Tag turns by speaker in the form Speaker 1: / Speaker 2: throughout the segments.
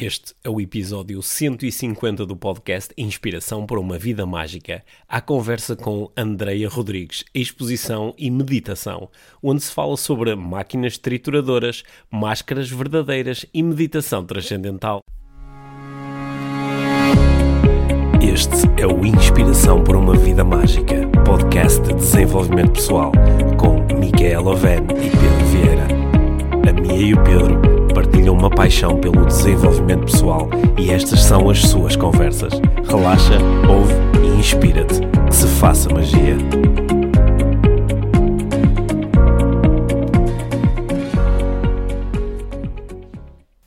Speaker 1: Este é o episódio 150 do podcast Inspiração para uma Vida Mágica. A conversa com Andreia Rodrigues, exposição e meditação, onde se fala sobre máquinas trituradoras, máscaras verdadeiras e meditação transcendental. Este é o Inspiração para uma Vida Mágica, podcast de desenvolvimento pessoal, com Micaela Oven e Pedro Vieira. A Mia e o Pedro partilham uma paixão pelo desenvolvimento pessoal e estas são as suas conversas. Relaxa, ouve e inspira-te. Que se faça magia.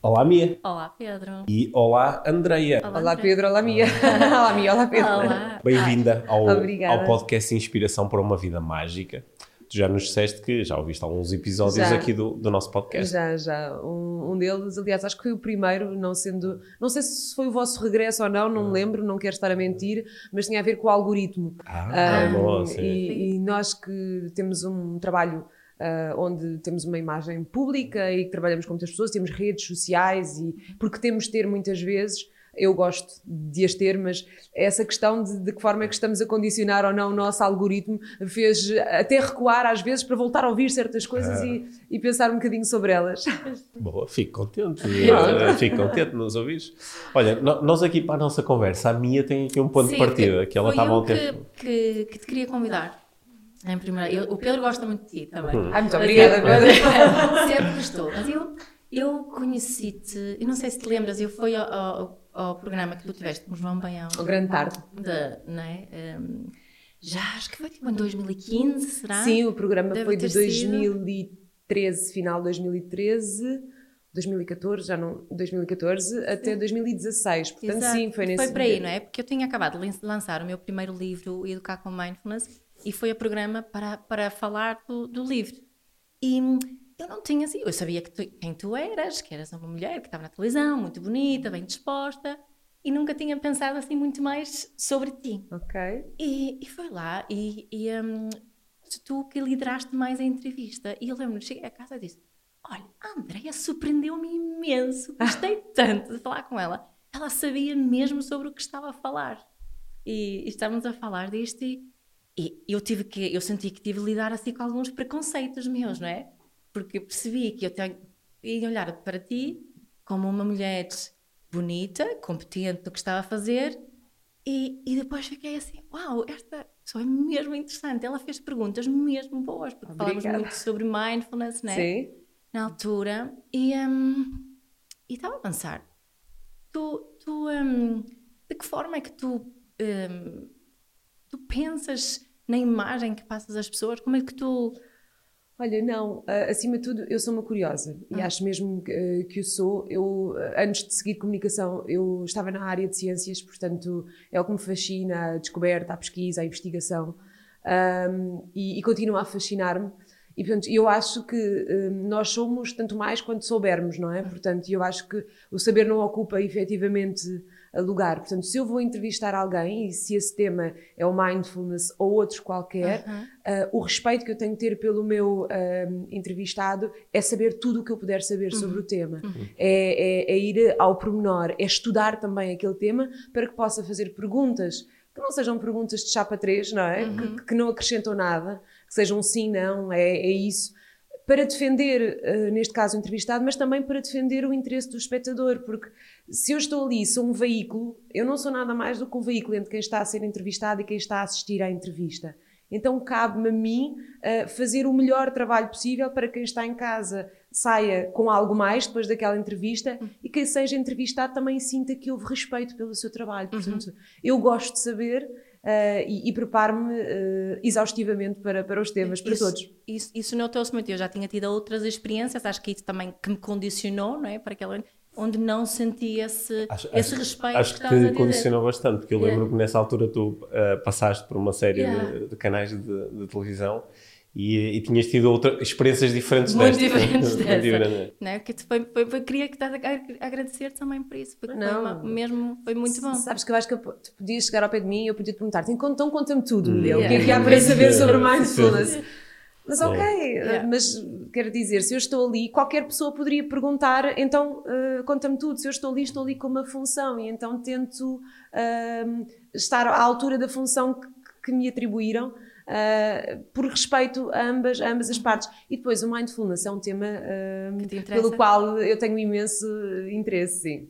Speaker 1: Olá, Mia.
Speaker 2: Olá, Pedro.
Speaker 1: E olá, Andreia.
Speaker 3: Olá, Pedro. Olá, Mia. olá, Mia. Olá, Pedro.
Speaker 2: Olá.
Speaker 1: Bem-vinda ao, ao podcast Inspiração para uma Vida Mágica. Tu já nos disseste que já ouviste alguns episódios
Speaker 3: Já.
Speaker 1: aqui do, do nosso podcast.
Speaker 3: Já, já. Um, um deles, aliás, acho que foi o primeiro, não sendo. Não sei se foi o vosso regresso ou não, não me lembro, não quero estar a mentir, mas tinha a ver com o algoritmo.
Speaker 1: Ah,
Speaker 3: Ah,
Speaker 1: boa, sim.
Speaker 3: e, e nós que temos um trabalho ah, onde temos uma imagem pública e que trabalhamos com muitas pessoas, temos redes sociais e porque temos de ter muitas vezes. Eu gosto de as ter, mas essa questão de, de que forma é que estamos a condicionar ou não o nosso algoritmo fez até recuar às vezes para voltar a ouvir certas coisas
Speaker 1: Ah.
Speaker 3: e, e pensar um bocadinho sobre elas.
Speaker 1: Boa, fico contente. Eh, fico contente de nos ouvires. Olha, nós aqui para a nossa conversa, a Mia tem aqui um ponto de
Speaker 2: Sim,
Speaker 1: partida, que ela
Speaker 2: foi
Speaker 1: estava ao tempo.
Speaker 2: que, que, que te queria convidar. Em primeiro, eu- o Pedro gosta muito de ti também.
Speaker 1: Hum.
Speaker 3: Ai, muito obrigada,
Speaker 2: eu-
Speaker 3: Pedro.
Speaker 2: Sempre gostou. Mas eu, eu conheci-te, eu não sei se te lembras, eu fui ao, ao, ao programa que tu tiveste com o João Baião.
Speaker 3: O Grande Tarde.
Speaker 2: De, não é? Hum, já acho que foi tipo em 2015, será?
Speaker 3: Sim, o programa
Speaker 2: Deve
Speaker 3: foi de
Speaker 2: ter sido.
Speaker 3: 2013, final de 2013, 2014, já não, 2014 até 2016. Portanto,
Speaker 2: Exato.
Speaker 3: sim, foi nesse
Speaker 2: Foi para aí, não é? Porque eu tinha acabado de lan- lançar o meu primeiro livro, Educar com Mindfulness, e foi a programa para, para falar do, do livro. E eu não tinha assim, eu sabia que tu- quem tu eras, que eras uma mulher que estava na televisão, muito bonita, bem disposta, e nunca tinha pensado assim muito mais sobre ti.
Speaker 3: Ok.
Speaker 2: E, e foi lá, e, e hum, tu que lideraste mais a entrevista. E eu lembro-me, cheguei a casa e disse: Olha, a Andrea surpreendeu-me imenso, gostei tanto de falar com ela. Ela sabia mesmo sobre o que estava a falar. E, e estávamos a falar disto, e, e eu tive que, eu senti que tive de lidar assim com alguns preconceitos meus, não é? Porque eu percebi que eu tenho ia olhar para ti como uma mulher bonita, competente no que estava a fazer, e, e depois fiquei assim, uau, esta pessoa é mesmo interessante. Ela fez perguntas mesmo boas, porque falamos
Speaker 3: Obrigada.
Speaker 2: muito sobre mindfulness, né?
Speaker 3: Sim.
Speaker 2: Na altura. E e estava a pensar, tu, tu hum, de que forma é que tu, hum, tu pensas na imagem que passas às pessoas? Como é que tu...
Speaker 3: Olha, não, ah, acima de tudo, eu sou uma curiosa e
Speaker 2: Ah.
Speaker 3: acho mesmo que, ah, que o sou. Eu, ah, antes de seguir comunicação, eu estava na área de ciências, portanto, é o que me fascina, a descoberta, a pesquisa, a investigação Ahm, e, e continua a fascinar-me. E, portanto, eu acho que hum, nós somos tanto mais quanto soubermos, não é? Portanto, eu acho que o saber não ocupa efetivamente lugar. Portanto, se eu vou entrevistar alguém e se esse tema é o mindfulness ou outros qualquer,
Speaker 2: Aham.
Speaker 3: ah, o respeito que eu tenho que ter pelo meu ahm, entrevistado é saber tudo o que eu puder saber sobre o tema. É, é- é ir ao pormenor, é estudar também aquele tema para que possa fazer perguntas que não sejam perguntas de chapa 3, não é? Que, que não acrescentam nada, que sejam sim, não, é, é isso. Para defender, ah, neste caso, o entrevistado, mas também para defender o interesse do espectador, porque se eu estou ali, sou um veículo, eu não sou nada mais do que um veículo entre quem está a ser entrevistado e quem está a assistir à entrevista. Então cabe-me a mim ah, fazer o melhor trabalho possível para quem está em casa saia com algo mais depois daquela entrevista e quem seja entrevistado também sinta que houve respeito pelo seu trabalho. Portanto, eu gosto de saber ah, e, e preparo-me ah, exaustivamente para, para os temas, para
Speaker 2: isso,
Speaker 3: todos.
Speaker 2: Isso, isso notou-se muito. Eu já tinha tido outras experiências, acho que isso também que me condicionou, não é? Para aquela onde não senti esse,
Speaker 1: Acho,
Speaker 2: esse respeito
Speaker 1: acho que
Speaker 2: a
Speaker 1: te
Speaker 2: dizer.
Speaker 1: condicionou bastante, porque eu
Speaker 2: Yeah.
Speaker 1: lembro que nessa altura tu ah, passaste por uma série
Speaker 2: Yeah.
Speaker 1: de, de canais de, de televisão e, e tinhas tido outra, experiências diferentes
Speaker 2: Muito
Speaker 1: desta.
Speaker 2: diferentes
Speaker 1: Muito
Speaker 2: dessa.
Speaker 1: diferentes.
Speaker 2: Não é? Que te foi, foi, foi- queria que estás a a agradecer também por isso, porque foi
Speaker 3: Não.
Speaker 2: uma- mesmo foi muito bom.
Speaker 3: Sabes que eu acho que tu podias chegar ao pé de mim e eu podia te perguntar: então conta-me tudo,
Speaker 1: Hum.
Speaker 3: O que é que há para saber sobre mindfulness? Mas ok,
Speaker 2: Yeah.
Speaker 3: mas quero dizer, se eu estou ali, qualquer pessoa poderia perguntar, então uh, conta-me tudo. Se eu estou ali, estou ali com uma função e então tento uh, estar à altura da função que, que me atribuíram. Uh, por respeito a ambas, a ambas as partes. E depois, o mindfulness é um tema uh, pelo qual eu tenho imenso interesse, sim.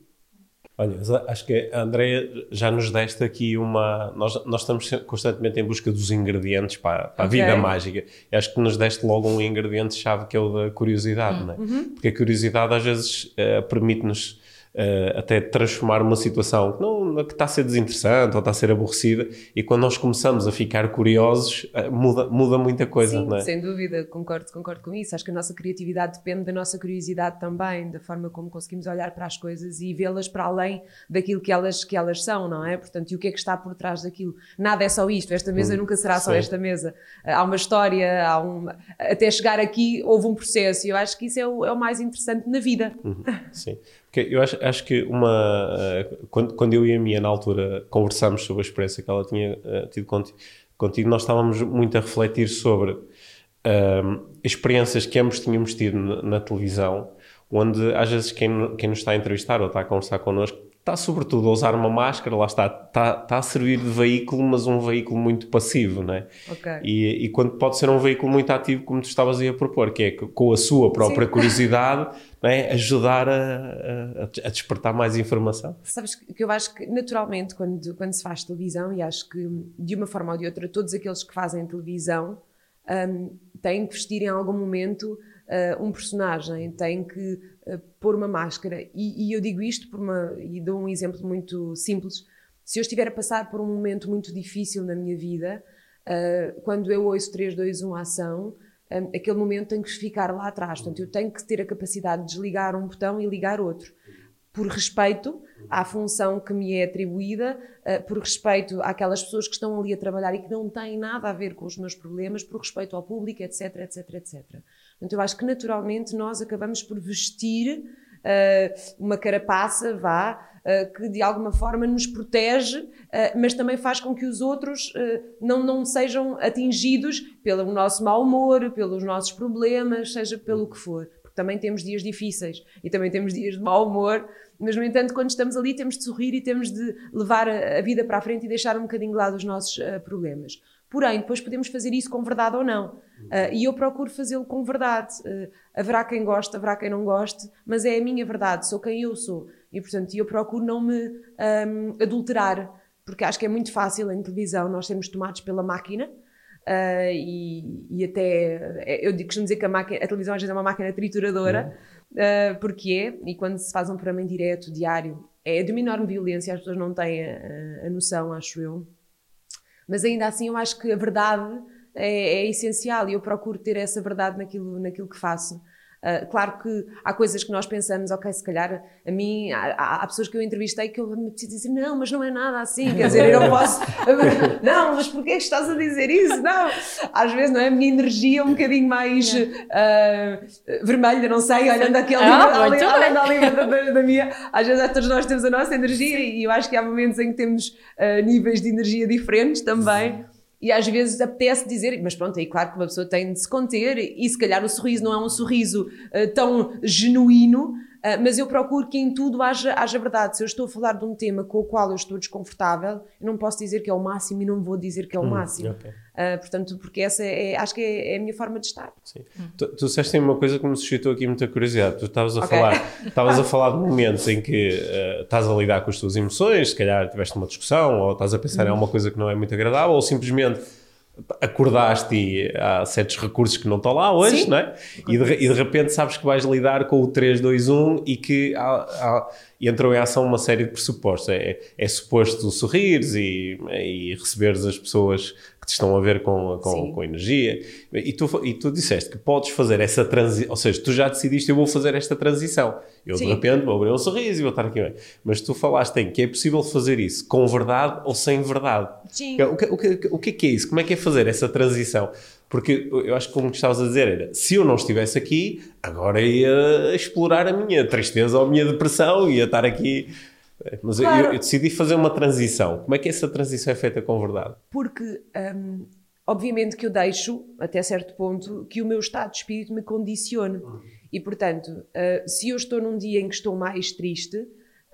Speaker 1: Olha, acho que a Andrea já nos deste aqui uma. Nós, nós estamos constantemente em busca dos ingredientes para, para
Speaker 3: Ok.
Speaker 1: a vida mágica. E acho que nos deste logo um ingrediente-chave que é o da curiosidade, não é? Porque a curiosidade às vezes eh, permite-nos eh, até transformar uma situação que, não, que está a ser desinteressante ou está a ser aborrecida. E quando nós começamos a ficar curiosos, eh, muda, muda muita coisa,
Speaker 3: Sim,
Speaker 1: não é?
Speaker 3: sem dúvida, concordo, concordo com isso. Acho que a nossa criatividade depende da nossa curiosidade também, da forma como conseguimos olhar para as coisas e vê-las para além daquilo que elas, que elas são, não é? Portanto, e o que é que está por trás daquilo? Nada é só isto, esta mesa
Speaker 1: Hum,
Speaker 3: nunca será só
Speaker 1: sim.
Speaker 3: esta mesa. Há uma história, há um, até chegar aqui houve um processo e eu acho que isso é o, é o mais interessante na vida.
Speaker 1: Sim, porque eu acho, acho que uma. eh, quando, quando eu e a Mia, na altura, conversámos sobre a experiência que ela tinha eh, tido contigo, nós estávamos muito a refletir sobre ahm, experiências que ambos tínhamos tido na, na televisão, onde às vezes quem, quem nos está a entrevistar ou está a conversar connosco está, sobretudo, a usar uma máscara, lá está, está, está a servir de veículo, mas um veículo muito passivo, não é?
Speaker 3: Ok.
Speaker 1: E, e quando pode ser um veículo muito ativo, como tu estavas aí a propor, que é que com a sua própria
Speaker 3: Sim.
Speaker 1: curiosidade é? ajudar a, a- a despertar mais informação.
Speaker 3: Sabes que eu acho que naturalmente quando, quando se faz televisão, e acho que de uma forma ou de outra, todos aqueles que fazem televisão hum, têm que vestir em algum momento ah, um personagem, têm que ah, pôr uma máscara. E, e eu digo isto por uma, e dou um exemplo muito simples. Se eu estiver a passar por um momento muito difícil na minha vida, ah, quando eu ouço 3, 2, 1 ação, hum, aquele momento tem que ficar lá atrás. Portanto, eu tenho que ter a capacidade de desligar um botão e ligar outro por respeito à função que me é atribuída, eh, por respeito àquelas pessoas que estão ali a trabalhar e que não têm nada a ver com os meus problemas, por respeito ao público, etc, etc, etc. Portanto, eu acho que naturalmente nós acabamos por vestir eh, uma carapaça, vá, eh, que de alguma forma nos protege, eh, mas também faz com que os outros não, não sejam atingidos pelo nosso mau humor, pelos nossos problemas, seja pelo que for porque também temos dias difíceis e também temos dias de mau humor, mas no entanto, quando estamos ali, temos de sorrir e temos de levar a, a vida para a frente e deixar um bocadinho de lado os nossos problemas. Porém, depois podemos fazer isso com verdade ou não. Ah, e eu procuro fazê-lo com verdade. Ah, haverá quem goste, haverá quem não goste, mas é a minha verdade, sou quem eu sou. E portanto, eu procuro não me ahm, adulterar, porque acho que é muito fácil em televisão nós sermos tomados pela máquina. Uh, e, e até é, eu digo- costumo dizer que a, máquina, a televisão às vezes é uma máquina trituradora, uh, porque é, e quando se faz um programa em direto, diário, é de uma enorme violência, as pessoas não têm a, a noção, acho eu. Mas ainda assim eu acho que a verdade é, é essencial e eu procuro ter essa verdade naquilo, naquilo que faço. Uh, claro que há coisas que nós pensamos, ok, se calhar a mim, há, há- pessoas que eu entrevistei que eu me preciso dizer, não, mas não é nada assim, quer dizer, eu não posso, não, mas porquê é que estás a dizer isso? Não, às vezes, não é? A minha energia é um bocadinho mais uh, vermelha, não sei, olhando aquele
Speaker 2: Ah,
Speaker 3: ali da, da- da minha, às vezes todos nós temos a nossa energia e eu acho que há momentos em que temos uh, níveis de energia diferentes também. E às vezes apetece dizer, mas pronto, aí claro que uma pessoa tem de se conter e se calhar o sorriso não é um sorriso eh, tão genuíno, mas eu procuro que em tudo haja, haja verdade. Se eu estou a falar de um tema com o qual eu estou desconfortável, eu não posso dizer que é o máximo e não vou dizer que é o máximo.
Speaker 1: ok.
Speaker 3: Ah, portanto, porque essa é, acho que é, é a minha forma de estar.
Speaker 1: Sim. Tu, tu disseste uma coisa que me suscitou aqui muita curiosidade. Tu estavas a
Speaker 3: Ok.
Speaker 1: falar, estavas a falar de momentos em que eh, estás a lidar com as tuas emoções, se calhar tiveste uma discussão, ou estás a pensar em alguma coisa que não é muito agradável, ou simplesmente acordaste e há certos recursos que não estão lá hoje,
Speaker 3: Sim.
Speaker 1: não é? E de, e de repente sabes que vais lidar com o 3, 2, 1 e que há, há- e entrou em ação uma série de pressupostos. É, é suposto sorrires e, e receberes as pessoas estão a ver com, com, com energia. E tu, e tu disseste que podes fazer essa transição, ou seja, tu já decidiste eu vou fazer esta transição. Eu de
Speaker 3: Sim.
Speaker 1: repente vou abrir um sorriso e vou estar aqui bem. Mas tu falaste em que é possível fazer isso com verdade ou sem verdade.
Speaker 3: Sim.
Speaker 1: O que, o, que, o que é que é isso? Como é que é fazer essa transição? Porque eu acho que como estavas a dizer era, se eu não estivesse aqui, agora ia explorar a minha tristeza ou a minha depressão, ia estar aqui... Mas eu-
Speaker 3: Claro.
Speaker 1: eu, eu decidi fazer uma transição. Como é que essa transição é feita com verdade?
Speaker 3: Porque hum, obviamente que eu deixo, até certo ponto, que o meu estado de espírito me condicione. E, portanto, uh, se eu estou num dia em que estou mais triste,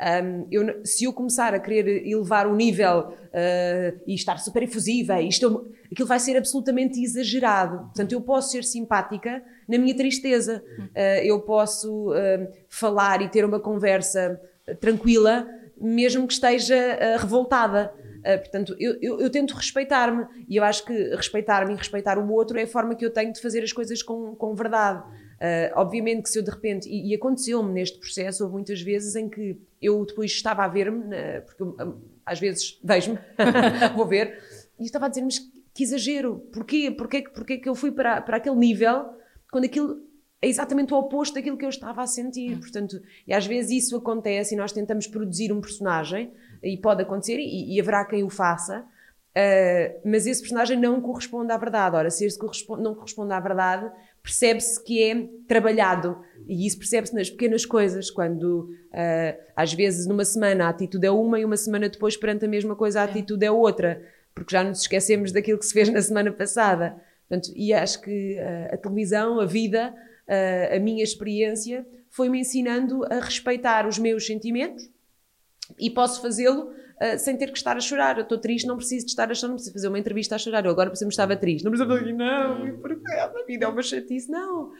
Speaker 3: um, eu, se eu começar a querer elevar o nível uh, e estar super efusiva, isto, aquilo vai ser absolutamente exagerado. Portanto, eu posso ser simpática na minha tristeza. Uh, eu posso uh, falar e ter uma conversa tranquila, mesmo que esteja revoltada. portanto, eu, eu, eu tento respeitar-me e eu acho que respeitar-me e respeitar o outro é a forma que eu tenho de fazer as coisas com, com verdade. Uh, obviamente que se eu de repente, e, e aconteceu-me neste processo, houve muitas vezes em que eu depois estava a ver-me, uh, porque eu, um, às vezes vejo-me, vou ver, e estava a dizer-me que exagero, porquê? Porquê, porquê que eu fui para, para aquele nível quando aquilo é exatamente o oposto daquilo que eu estava a sentir. Hum. Portanto, e às vezes isso acontece e nós tentamos produzir um personagem, e pode acontecer, e, e haverá quem o faça, uh, mas esse personagem não corresponde à verdade. Ora, se esse corresponde, não corresponde à verdade, percebe-se que é trabalhado. E isso percebe-se nas pequenas coisas, quando uh, às vezes numa semana a atitude é uma e uma semana depois perante a mesma coisa a atitude é outra, porque já nos esquecemos daquilo que se fez na semana passada. Portanto, e acho que uh, a televisão, a vida, uh, a minha experiência foi-me ensinando a respeitar os meus sentimentos e posso fazê-lo uh, sem ter que estar a chorar. Eu estou triste, não preciso de estar a chorar, não preciso fazer uma entrevista a chorar. Eu agora, por exemplo, estava triste. Não preciso fazer, não, porque a vida é uma chatice. Não.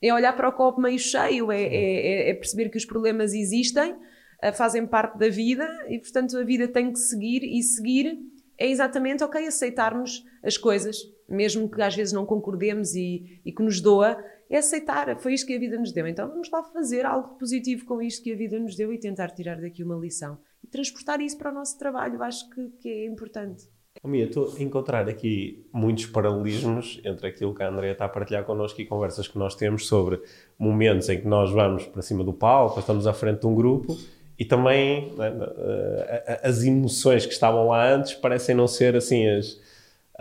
Speaker 3: É olhar para o copo meio cheio, é, é, é, é perceber que os problemas existem, uh, fazem parte da vida e, portanto, a vida tem que seguir e seguir é exatamente, ok, aceitarmos as coisas, mesmo que às vezes não concordemos e, e que nos doa, é aceitar, foi isto que a vida nos deu. Então vamos lá fazer algo positivo com isto que a vida nos deu e tentar tirar daqui uma lição e transportar isso para o nosso trabalho. Acho que, que é importante.
Speaker 1: Oh, Mia, estou a encontrar aqui muitos paralelismos entre aquilo que a Andrea está a partilhar connosco e conversas que nós temos sobre momentos em que nós vamos para cima do palco, estamos à frente de um grupo e também né, as emoções que estavam lá antes parecem não ser assim as,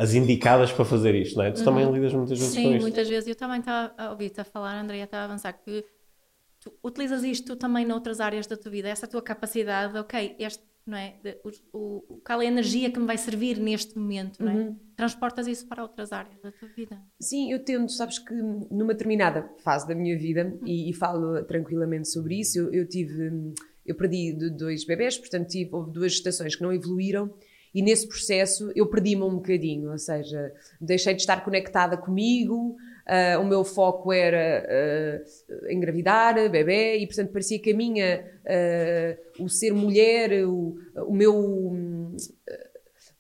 Speaker 1: as indicadas para fazer isto, não é? Tu uhum. também lidas muitas vezes
Speaker 2: Sim,
Speaker 1: com isto.
Speaker 2: Sim, muitas vezes. Eu também estava a ouvir-te a falar, Andrea, estava a avançar que tu utilizas isto também noutras áreas da tua vida, essa tua capacidade, ok, este, não é? De, o, o, qual é a energia que me vai servir neste momento, não é? Uhum. Transportas isso para outras áreas da tua vida.
Speaker 3: Sim, eu tento, sabes que numa determinada fase da minha vida, uhum. e, e, falo tranquilamente sobre isso, eu, eu tive, eu perdi dois bebés, portanto tive, houve duas gestações que não evoluíram, e nesse processo eu perdi-me um bocadinho, ou seja, deixei de estar conectada comigo, Uh, o meu foco era uh, engravidar, bebê, e portanto parecia que a minha, uh, o ser mulher, o, o meu, o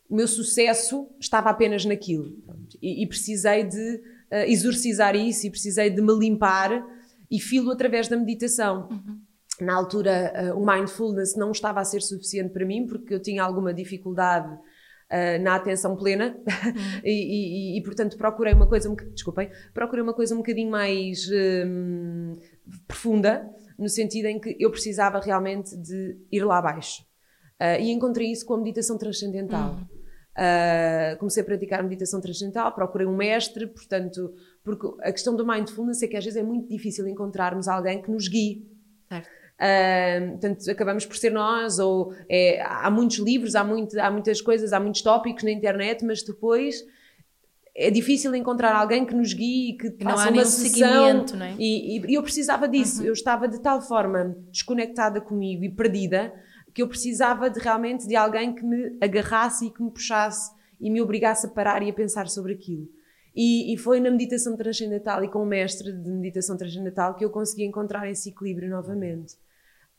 Speaker 3: meu sucesso estava apenas naquilo. E, e, precisei de exorcizar isso e precisei de me limpar e filo através da meditação. Uhum. Na altura, o mindfulness não estava a ser suficiente para mim porque eu tinha alguma dificuldade uh, na atenção plena uhum. e, e, e, portanto procurei uma coisa, um, desculpem, procurei uma coisa um bocadinho mais um, profunda, no sentido em que eu precisava realmente de ir lá abaixo. Uh, e encontrei isso com a meditação transcendental. Uhum. Uh, comecei a praticar meditação transcendental, procurei um mestre, portanto, porque a questão do mindfulness é que às vezes é muito difícil encontrarmos alguém que nos guie. Certo. Uh, portanto, acabamos por ser nós, ou é, há muitos livros, há, muito, há muitas coisas, há muitos tópicos na internet, mas depois é difícil encontrar alguém que nos guie, que
Speaker 2: não faça uma sessão. Não é?
Speaker 3: e, e, eu precisava disso. Uhum. Eu estava de tal forma desconectada comigo e perdida que eu precisava de realmente de alguém que me agarrasse e que me puxasse e me obrigasse a parar e a pensar sobre aquilo. E, e, foi na meditação transcendental e com o mestre de meditação transcendental que eu consegui encontrar esse equilíbrio novamente.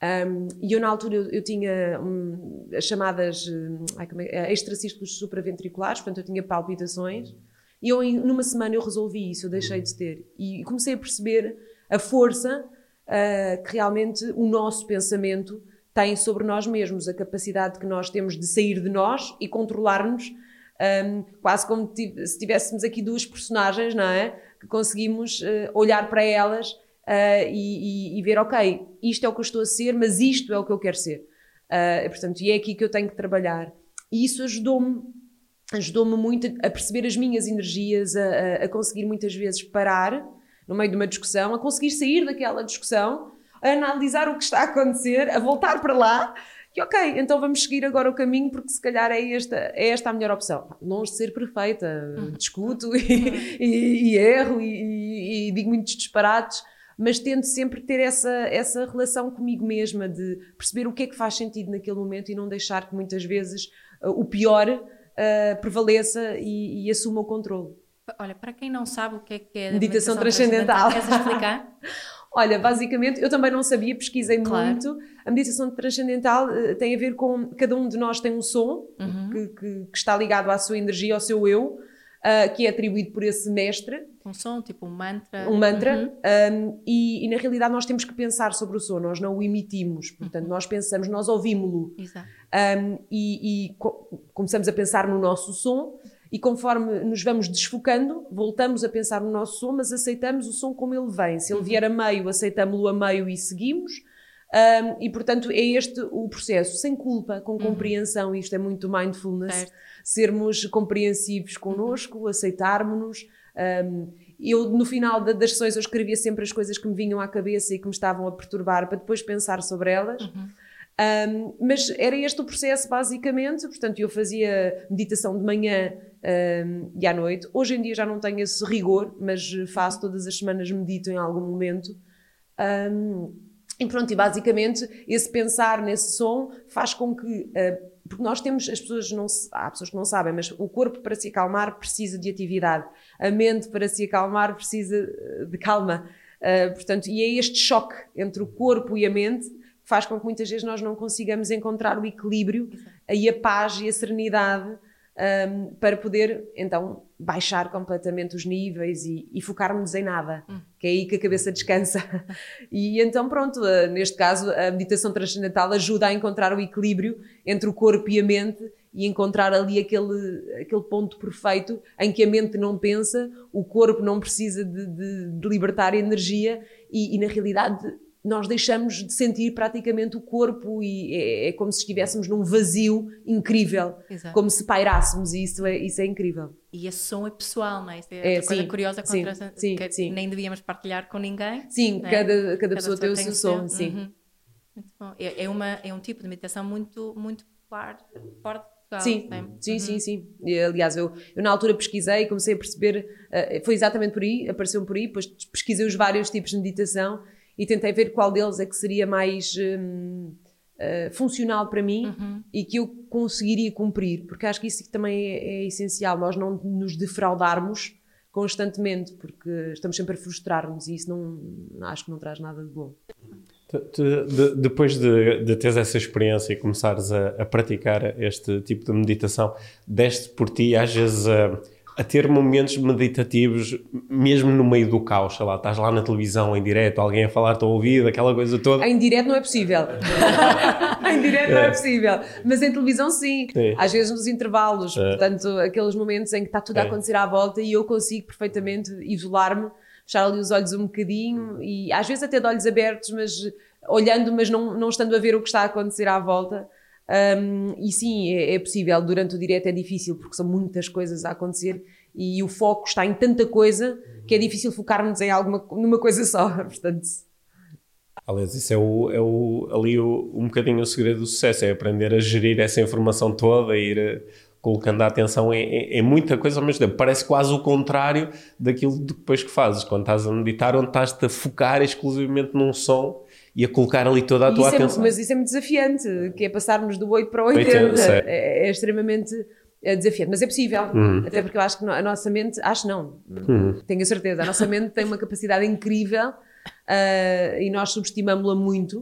Speaker 3: Um, e eu, na altura, eu, eu tinha um, as chamadas um, é, extracísticos supraventriculares, portanto, eu tinha palpitações. E eu, em, numa semana, eu resolvi isso, eu deixei de ter. E comecei a perceber a força uh, que realmente o nosso pensamento tem sobre nós mesmos, a capacidade que nós temos de sair de nós e controlar-nos, um, quase como se tivéssemos aqui duas personagens, não é? Que conseguimos uh, olhar para elas uh, e, e, e, ver, ok, isto é o que eu estou a ser, mas isto é o que eu quero ser. Uh, portanto, e é aqui que eu tenho que trabalhar. E isso ajudou-me ajudou-me muito a perceber as minhas energias, a, a, conseguir muitas vezes parar no meio de uma discussão, a conseguir sair daquela discussão, a analisar o que está a acontecer, a voltar para lá E ok, então vamos seguir agora o caminho porque se calhar é esta, é esta a melhor opção. Longe de ser perfeita, discuto e, e, e erro e, e digo muitos disparates, mas tento sempre ter essa, essa relação comigo mesma de perceber o que é que faz sentido naquele momento e não deixar que muitas vezes uh, o pior uh, prevaleça e, e, assuma o controle.
Speaker 2: Olha, para quem não sabe o que é que é
Speaker 3: meditação, meditação transcendental,
Speaker 2: transcendental queres explicar?
Speaker 3: Olha, basicamente, eu também não sabia, pesquisei claro. muito. A meditação transcendental uh, tem a ver com cada um de nós tem um som uhum. que, que, que, está ligado à sua energia, ao seu eu, que é atribuído por esse mestre.
Speaker 2: Um som, tipo um mantra.
Speaker 3: Um mantra. Uhum. Um, e, e, na realidade nós temos que pensar sobre o som, nós não o emitimos. Portanto, uhum. nós pensamos, nós ouvimos-lo. Um, e, e co começamos a pensar no nosso som e conforme nos vamos desfocando, voltamos a pensar no nosso som, mas aceitamos o som como ele vem. Se ele uhum. vier a meio, aceitamos-lo a meio e seguimos. Um, e portanto é este o processo, sem culpa, com uhum. compreensão, isto é muito mindfulness, certo. sermos compreensivos connosco, uhum. aceitarmos-nos. Um, eu, no final das sessões, eu escrevia sempre as coisas que me vinham à cabeça e que me estavam a perturbar para depois pensar sobre elas. Uhum. Um, mas era este o processo, basicamente. Portanto, eu fazia meditação de manhã um, e à noite. Hoje em dia já não tenho esse rigor, mas faço todas as semanas, medito em algum momento. Um, e pronto, e basicamente esse pensar nesse som faz com que. Uh, porque nós temos, as pessoas não há pessoas que não sabem, mas o corpo para se acalmar precisa de atividade, a mente para se acalmar precisa de calma. Uh, portanto, e é este choque entre o corpo e a mente faz com que muitas vezes nós não consigamos encontrar o equilíbrio Exato. e a paz e a serenidade um, para poder então baixar completamente os níveis e, e focarmos em nada, hum. que é aí que a cabeça descansa. e então, pronto, uh, neste caso, a meditação transcendental ajuda a encontrar o equilíbrio entre o corpo e a mente e encontrar ali aquele, aquele ponto perfeito em que a mente não pensa, o corpo não precisa de, de, de libertar energia e, e na realidade nós deixamos de sentir praticamente o corpo e é, é como se estivéssemos num vazio incrível, Exato. como se pairássemos e isso é, isso é incrível.
Speaker 2: E esse som é pessoal, não é? Isso é, é coisa curiosa sim, sim, que sim. nem devíamos partilhar com ninguém.
Speaker 3: Sim, é? cada, cada, cada, pessoa, pessoa tem o seu som, sim. Uhum.
Speaker 2: Muito bom. É, é, uma, é um tipo de meditação muito, muito popular fora de Portugal.
Speaker 3: Sim, sim, uhum. sim, sim. E, aliás, eu, eu na altura pesquisei e comecei a perceber, uh, foi exatamente por aí, apareceu por aí, depois pesquisei os vários tipos de meditação e tentei ver qual deles é que seria mais um, uh, eh, funcional para mim uhum. e que eu conseguiria cumprir, porque acho que isso também é, é, essencial, nós não nos defraudarmos constantemente, porque estamos sempre a frustrar-nos e isso não, acho que não traz nada de bom.
Speaker 1: de, depois de, de teres essa experiência e começares a, a, praticar este tipo de meditação, deste por ti às vezes a a ter momentos meditativos, mesmo no meio do caos, sei lá, estás lá na televisão em direto, alguém a falar-te ao ouvido, aquela coisa toda.
Speaker 3: Em direto não é possível. em direto é. não é possível. Mas em televisão sim. Às vezes nos intervalos, é. portanto, aqueles momentos em que está tudo a é. acontecer à volta e eu consigo perfeitamente isolar-me, fechar ali os olhos um bocadinho e às vezes até de olhos abertos, mas olhando, mas não, não estando a ver o que está a acontecer à volta. Um, e sim, é, é, possível. Durante o direto é difícil porque são muitas coisas a acontecer e o foco está em tanta coisa que é difícil focarmos em alguma numa coisa só. Portanto.
Speaker 1: Aliás, isso é, o, é o, ali o, um bocadinho o segredo do sucesso, é aprender a gerir essa informação toda, ir eh, colocando a atenção em, em, em, muita coisa ao mesmo tempo. Parece quase o contrário daquilo depois que fazes, quando estás a meditar, onde estás-te a focar exclusivamente num som e a colocar ali toda a tua
Speaker 3: é
Speaker 1: atenção.
Speaker 3: É, mas isso é muito desafiante, que é passarmos do 8 para o 80. 80 é, é, extremamente é desafiante, mas é possível. Uhum. Até porque eu acho que a nossa mente, acho não, uhum. tenho a certeza, a nossa mente tem uma capacidade incrível uh, e nós subestimamos-la muito.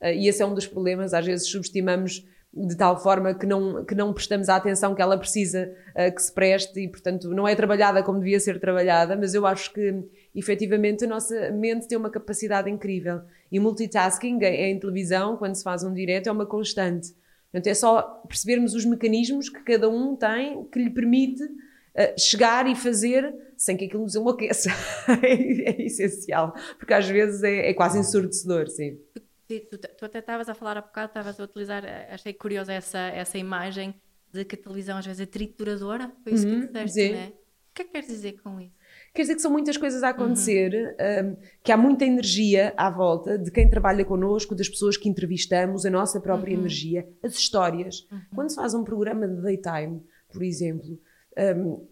Speaker 3: Uh, e esse é um dos problemas, às vezes subestimamos de tal forma que não, que não prestamos a atenção que ela precisa uh, que se preste e, portanto, não é trabalhada como devia ser trabalhada, mas eu acho que efetivamente a nossa mente tem uma capacidade incrível. E multitasking em televisão, quando se faz um direto, é uma constante. Portanto, é só percebermos os mecanismos que cada um tem que lhe permite uh, chegar e fazer sem que aquilo nos enlouqueça. é, é, essencial, porque às vezes é, é quase ensurdecedor, sim.
Speaker 2: Tu, tu, até estavas a falar há bocado, estavas a utilizar, eh, achei curiosa essa, essa imagem de que a televisão às vezes é trituradora, foi isso uhum, que tu disseste, não é? O que é que queres dizer com isso?
Speaker 3: Quer dizer que são muitas coisas a acontecer, um, que há muita energia à volta de quem trabalha connosco, das pessoas que entrevistamos, a nossa própria energia, as histórias. Quando se faz um programa de daytime, por exemplo, um,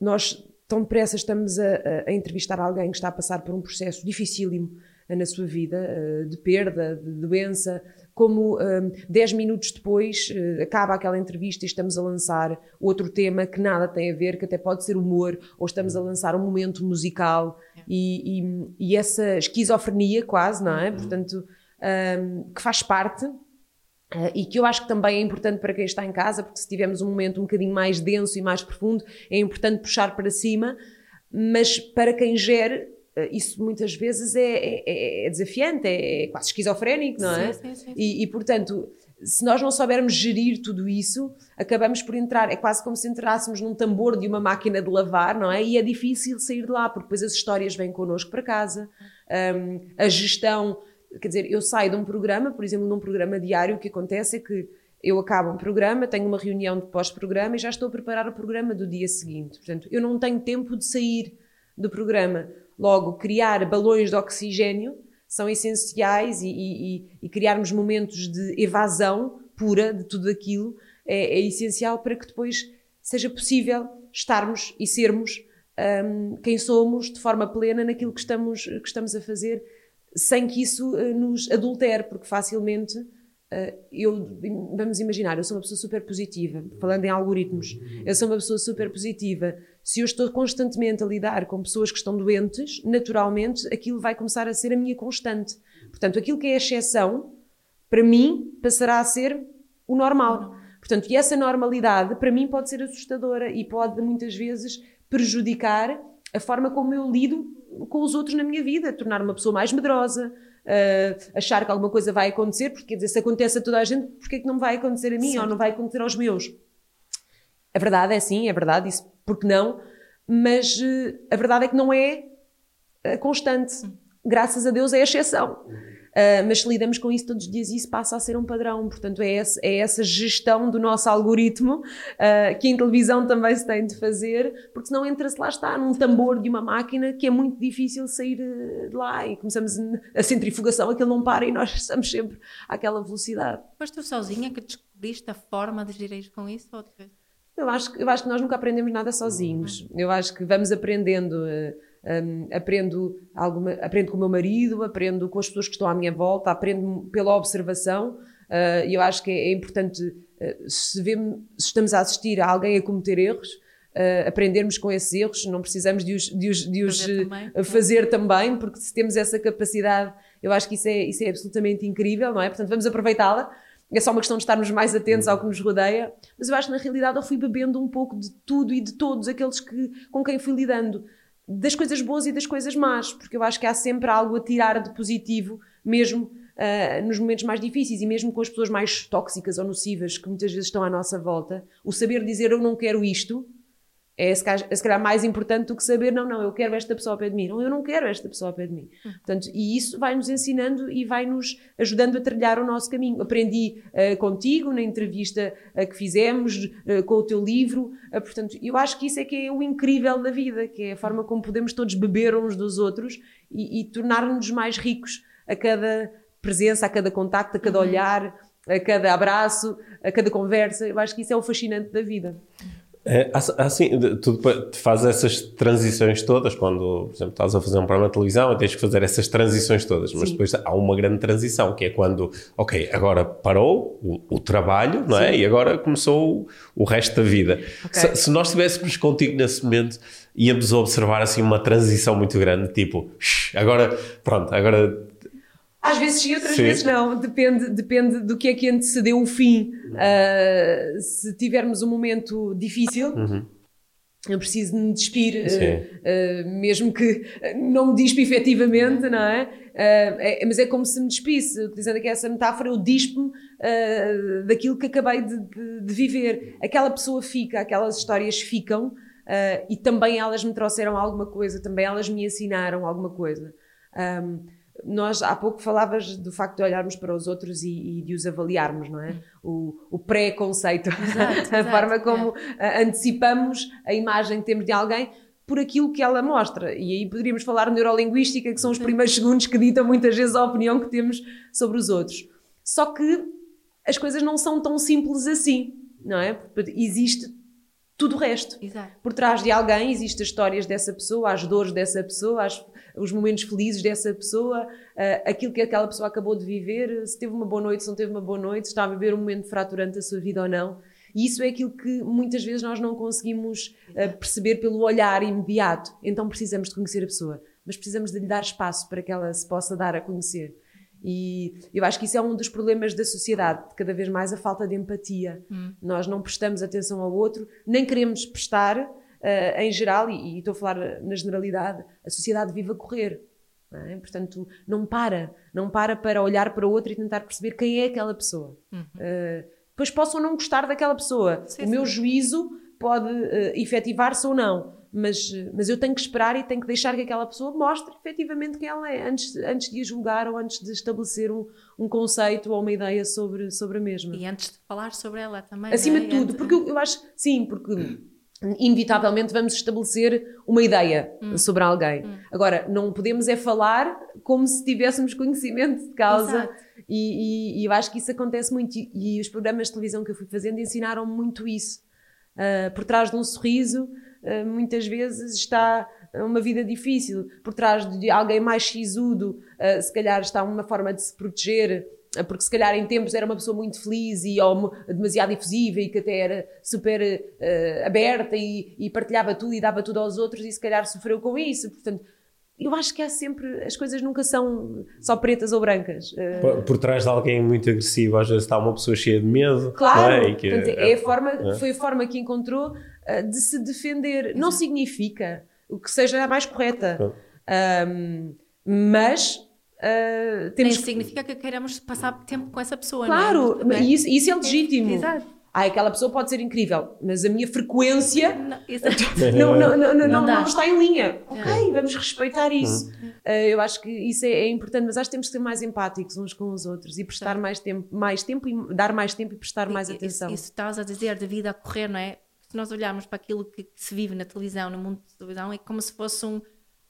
Speaker 3: nós tão depressa estamos a, a- entrevistar alguém que está a passar por um processo dificílimo na sua vida, eh, de perda, de doença, como um, 10 minutos depois eh, acaba aquela entrevista e estamos a lançar outro tema que nada tem a ver, que até pode ser humor, ou estamos a lançar um momento musical. E, e- e essa esquizofrenia quase, não é? Portanto, um, que faz parte Uh, e que eu acho que também é importante para quem está em casa, porque se tivermos um momento um bocadinho mais denso e mais profundo, é importante puxar para cima, mas para quem gere, uh, isso muitas vezes é, é- é desafiante, é, é quase esquizofrénico, não é?
Speaker 2: Sim, sim, sim.
Speaker 3: E, e, portanto, se nós não soubermos gerir tudo isso, acabamos por entrar, é quase como se entrássemos num tambor de uma máquina de lavar, não é? E é difícil sair de lá, porque depois as histórias vêm connosco para casa, um, a gestão, quer dizer, eu saio de um programa, por exemplo, num programa diário, o que acontece é que eu acabo um programa, tenho uma reunião de pós-programa e já estou a preparar o programa do dia seguinte. Portanto, eu não tenho tempo de sair do programa. Logo, criar balões de oxigênio são essenciais e, e- e- criarmos momentos de evasão pura de tudo aquilo é, é essencial para que depois seja possível estarmos e sermos hum, quem somos de forma plena naquilo que estamos, que estamos a fazer, sem que isso eh, nos adultere, porque facilmente eh, eu, vamos imaginar, eu sou uma pessoa super positiva, falando em algoritmos, eu sou uma pessoa super positiva. Se eu estou constantemente a lidar com pessoas que estão doentes, naturalmente aquilo vai começar a ser a minha constante. Portanto, aquilo que é exceção, para mim, passará a ser o normal. Portanto, e essa normalidade, para mim, pode ser assustadora e pode muitas vezes prejudicar a forma como eu lido com os outros na minha vida, tornar uma pessoa mais medrosa, ah, achar que alguma coisa vai acontecer, porque quer dizer, se acontece a toda a gente, porque é que não vai acontecer a mim
Speaker 2: Certo.
Speaker 3: ou não vai acontecer aos meus? A verdade é sim, é verdade, isso porque não, mas eh, a verdade é que não é eh, constante. Graças a Deus é a exceção. Ah, mas se lidamos com isso todos os dias, isso passa a ser um padrão. Portanto, é, esse- é essa gestão do nosso algoritmo ah, que em televisão também se tem de fazer, porque senão entra-se lá está, num tambor de uma máquina que é muito difícil sair eh, de lá e começamos a centrifugação, aquilo não para e nós estamos sempre àquela velocidade.
Speaker 2: Foste tu sozinha que descobriste a forma de gerir com isso? Ou
Speaker 3: Eu acho, que- eu acho que nós nunca aprendemos nada sozinhos. Eu acho que vamos aprendendo. eh, hum, aprendo, alguma, aprendo com o meu marido, aprendo com as pessoas que estão à minha volta, aprendo pela observação. eh, E eu acho que é, é importante, eh, se, vemos, se estamos a assistir a alguém a cometer erros, eh, aprendermos com esses erros. Não precisamos de os, de os, de os,
Speaker 2: Fazer também.
Speaker 3: fazer também, porque se temos essa capacidade, eu acho que isso é, isso é absolutamente incrível, não é? Portanto, vamos aproveitá-la. É só uma questão de estarmos mais atentos ao que nos rodeia. Mas eu acho que na realidade eu fui bebendo um pouco de tudo e de todos aqueles que, com quem fui lidando. Das coisas boas e das coisas más, porque eu acho que há sempre algo a tirar de positivo, mesmo ah, nos momentos mais difíceis e mesmo com as pessoas mais tóxicas ou nocivas que muitas vezes estão à nossa volta. O saber dizer eu não quero isto é se calhar, se calhar mais importante do que saber, não, não, eu quero esta pessoa ao pé de mim, não, eu não quero esta pessoa ao pé de mim. Portanto, e isso vai-nos ensinando e vai-nos ajudando a trilhar o nosso caminho. Aprendi eh, contigo na entrevista eh, que fizemos, eh, com o teu livro, portanto, eu acho que isso é que é o incrível da vida, que é a forma como podemos todos beber uns dos outros e, e tornar-nos mais ricos a cada presença, a cada contacto, a cada olhar, a cada abraço, a cada conversa. Eu acho que isso é o fascinante da vida.
Speaker 1: É, assim, tu fazes essas transições todas, quando, por exemplo, estás a fazer um programa de televisão tens que fazer essas transições todas, mas
Speaker 3: Sim.
Speaker 1: depois há uma grande transição, que é quando, ok, agora parou o, o trabalho, não é? E agora começou o, o resto da vida.
Speaker 3: Ok.
Speaker 1: Se, se nós estivéssemos contigo nesse momento, íamos observar assim uma transição muito grande, tipo, "Shh, agora, pronto, agora
Speaker 3: Às vezes sim, outras
Speaker 1: Sim.
Speaker 3: vezes não. Depende, depende do que é que antecedeu o fim. Ah, se tivermos um momento difícil, eu preciso de me despir,
Speaker 1: Sim.
Speaker 3: ah, mesmo que não me dispe efetivamente, não é? É- Mas é como se me despisse. Utilizando aqui essa metáfora, eu dispo-me daquilo que acabei de, de- de viver. Aquela pessoa fica, aquelas histórias ficam. e também elas me trouxeram alguma coisa, também elas me ensinaram alguma coisa. Ahm, nós há pouco falavas do facto de olharmos para os outros e, e de os avaliarmos, não é? O, o pré-conceito, a forma como é. antecipamos a imagem que temos de alguém por aquilo que ela mostra. E aí poderíamos falar de neurolinguística, que são os primeiros segundos que ditam muitas vezes a opinião que temos sobre os outros. Só que as coisas não são tão simples assim, não é? Existe tudo o resto.
Speaker 2: Exato.
Speaker 3: Por trás de alguém existem as histórias dessa pessoa, as dores dessa pessoa, as, os momentos felizes dessa pessoa, uh, aquilo que aquela pessoa acabou de viver, se teve uma boa noite, se não teve uma boa noite, se está a viver um momento fraturante da sua vida ou não. E isso é aquilo que muitas vezes nós não conseguimos uh, perceber pelo olhar imediato. Então precisamos de conhecer a pessoa, mas precisamos de lhe dar espaço para que ela se possa dar a conhecer. E eu acho que isso é um dos problemas da sociedade, cada vez mais a falta de empatia. Hum. Nós não prestamos atenção ao outro, nem queremos prestar, uh, em geral, e, e, estou a falar na generalidade, a sociedade vive a correr. Não é? Portanto, não para, não para para olhar para o outro e tentar perceber quem é aquela pessoa. Uhum. Uh, pois posso ou não gostar daquela pessoa. Sim, o sim. meu juízo pode uh, efetivar-se ou não mas, mas eu tenho que esperar e tenho que deixar que aquela pessoa mostre efetivamente quem ela é, antes, antes de a julgar ou antes de estabelecer um, um conceito ou uma ideia sobre, sobre a mesma.
Speaker 2: E antes de falar sobre ela também.
Speaker 3: Acima
Speaker 2: é?
Speaker 3: de tudo, antes... porque eu, eu acho, sim, porque inevitavelmente vamos estabelecer uma ideia hum. sobre alguém. Hum. Agora, não podemos é falar como se tivéssemos conhecimento de causa. E, e, e, eu acho que isso acontece muito. E, e, os programas de televisão que eu fui fazendo ensinaram muito isso. Uh, por trás de um sorriso eh, muitas vezes está uma vida difícil. Por trás de alguém mais sisudo, eh, se calhar está uma forma de se proteger, porque se calhar em tempos era uma pessoa muito feliz e ou, demasiado efusiva e que até era super uh, aberta e, e, partilhava tudo e dava tudo aos outros e se calhar sofreu com isso. Portanto, eu acho que há sempre, as coisas nunca são só pretas ou brancas.
Speaker 1: Por, por trás de alguém muito agressivo, às vezes está uma pessoa cheia de medo.
Speaker 3: Claro, é? que, Portanto, é a forma, é. foi a forma que encontrou uh, de se defender. Não significa o que seja a mais correta, um, mas
Speaker 2: Uh, temos... Nem significa que queiramos passar tempo com essa pessoa,
Speaker 3: claro,
Speaker 2: não
Speaker 3: é? isso, isso é legítimo.
Speaker 2: Exato.
Speaker 3: Ah, aquela pessoa pode ser incrível, mas a minha frequência não, não, não, não, não, não, está em linha. Ok, vamos respeitar isso. Uh, eu acho que isso é, é, importante, mas acho que temos que ser mais empáticos uns com os outros e prestar mais tempo, mais tempo e dar mais tempo e prestar mais atenção.
Speaker 2: Isso, isso estás a dizer da vida a correr, não é? se nós olharmos para aquilo que, se vive na televisão, no mundo da televisão, é como se fosse um,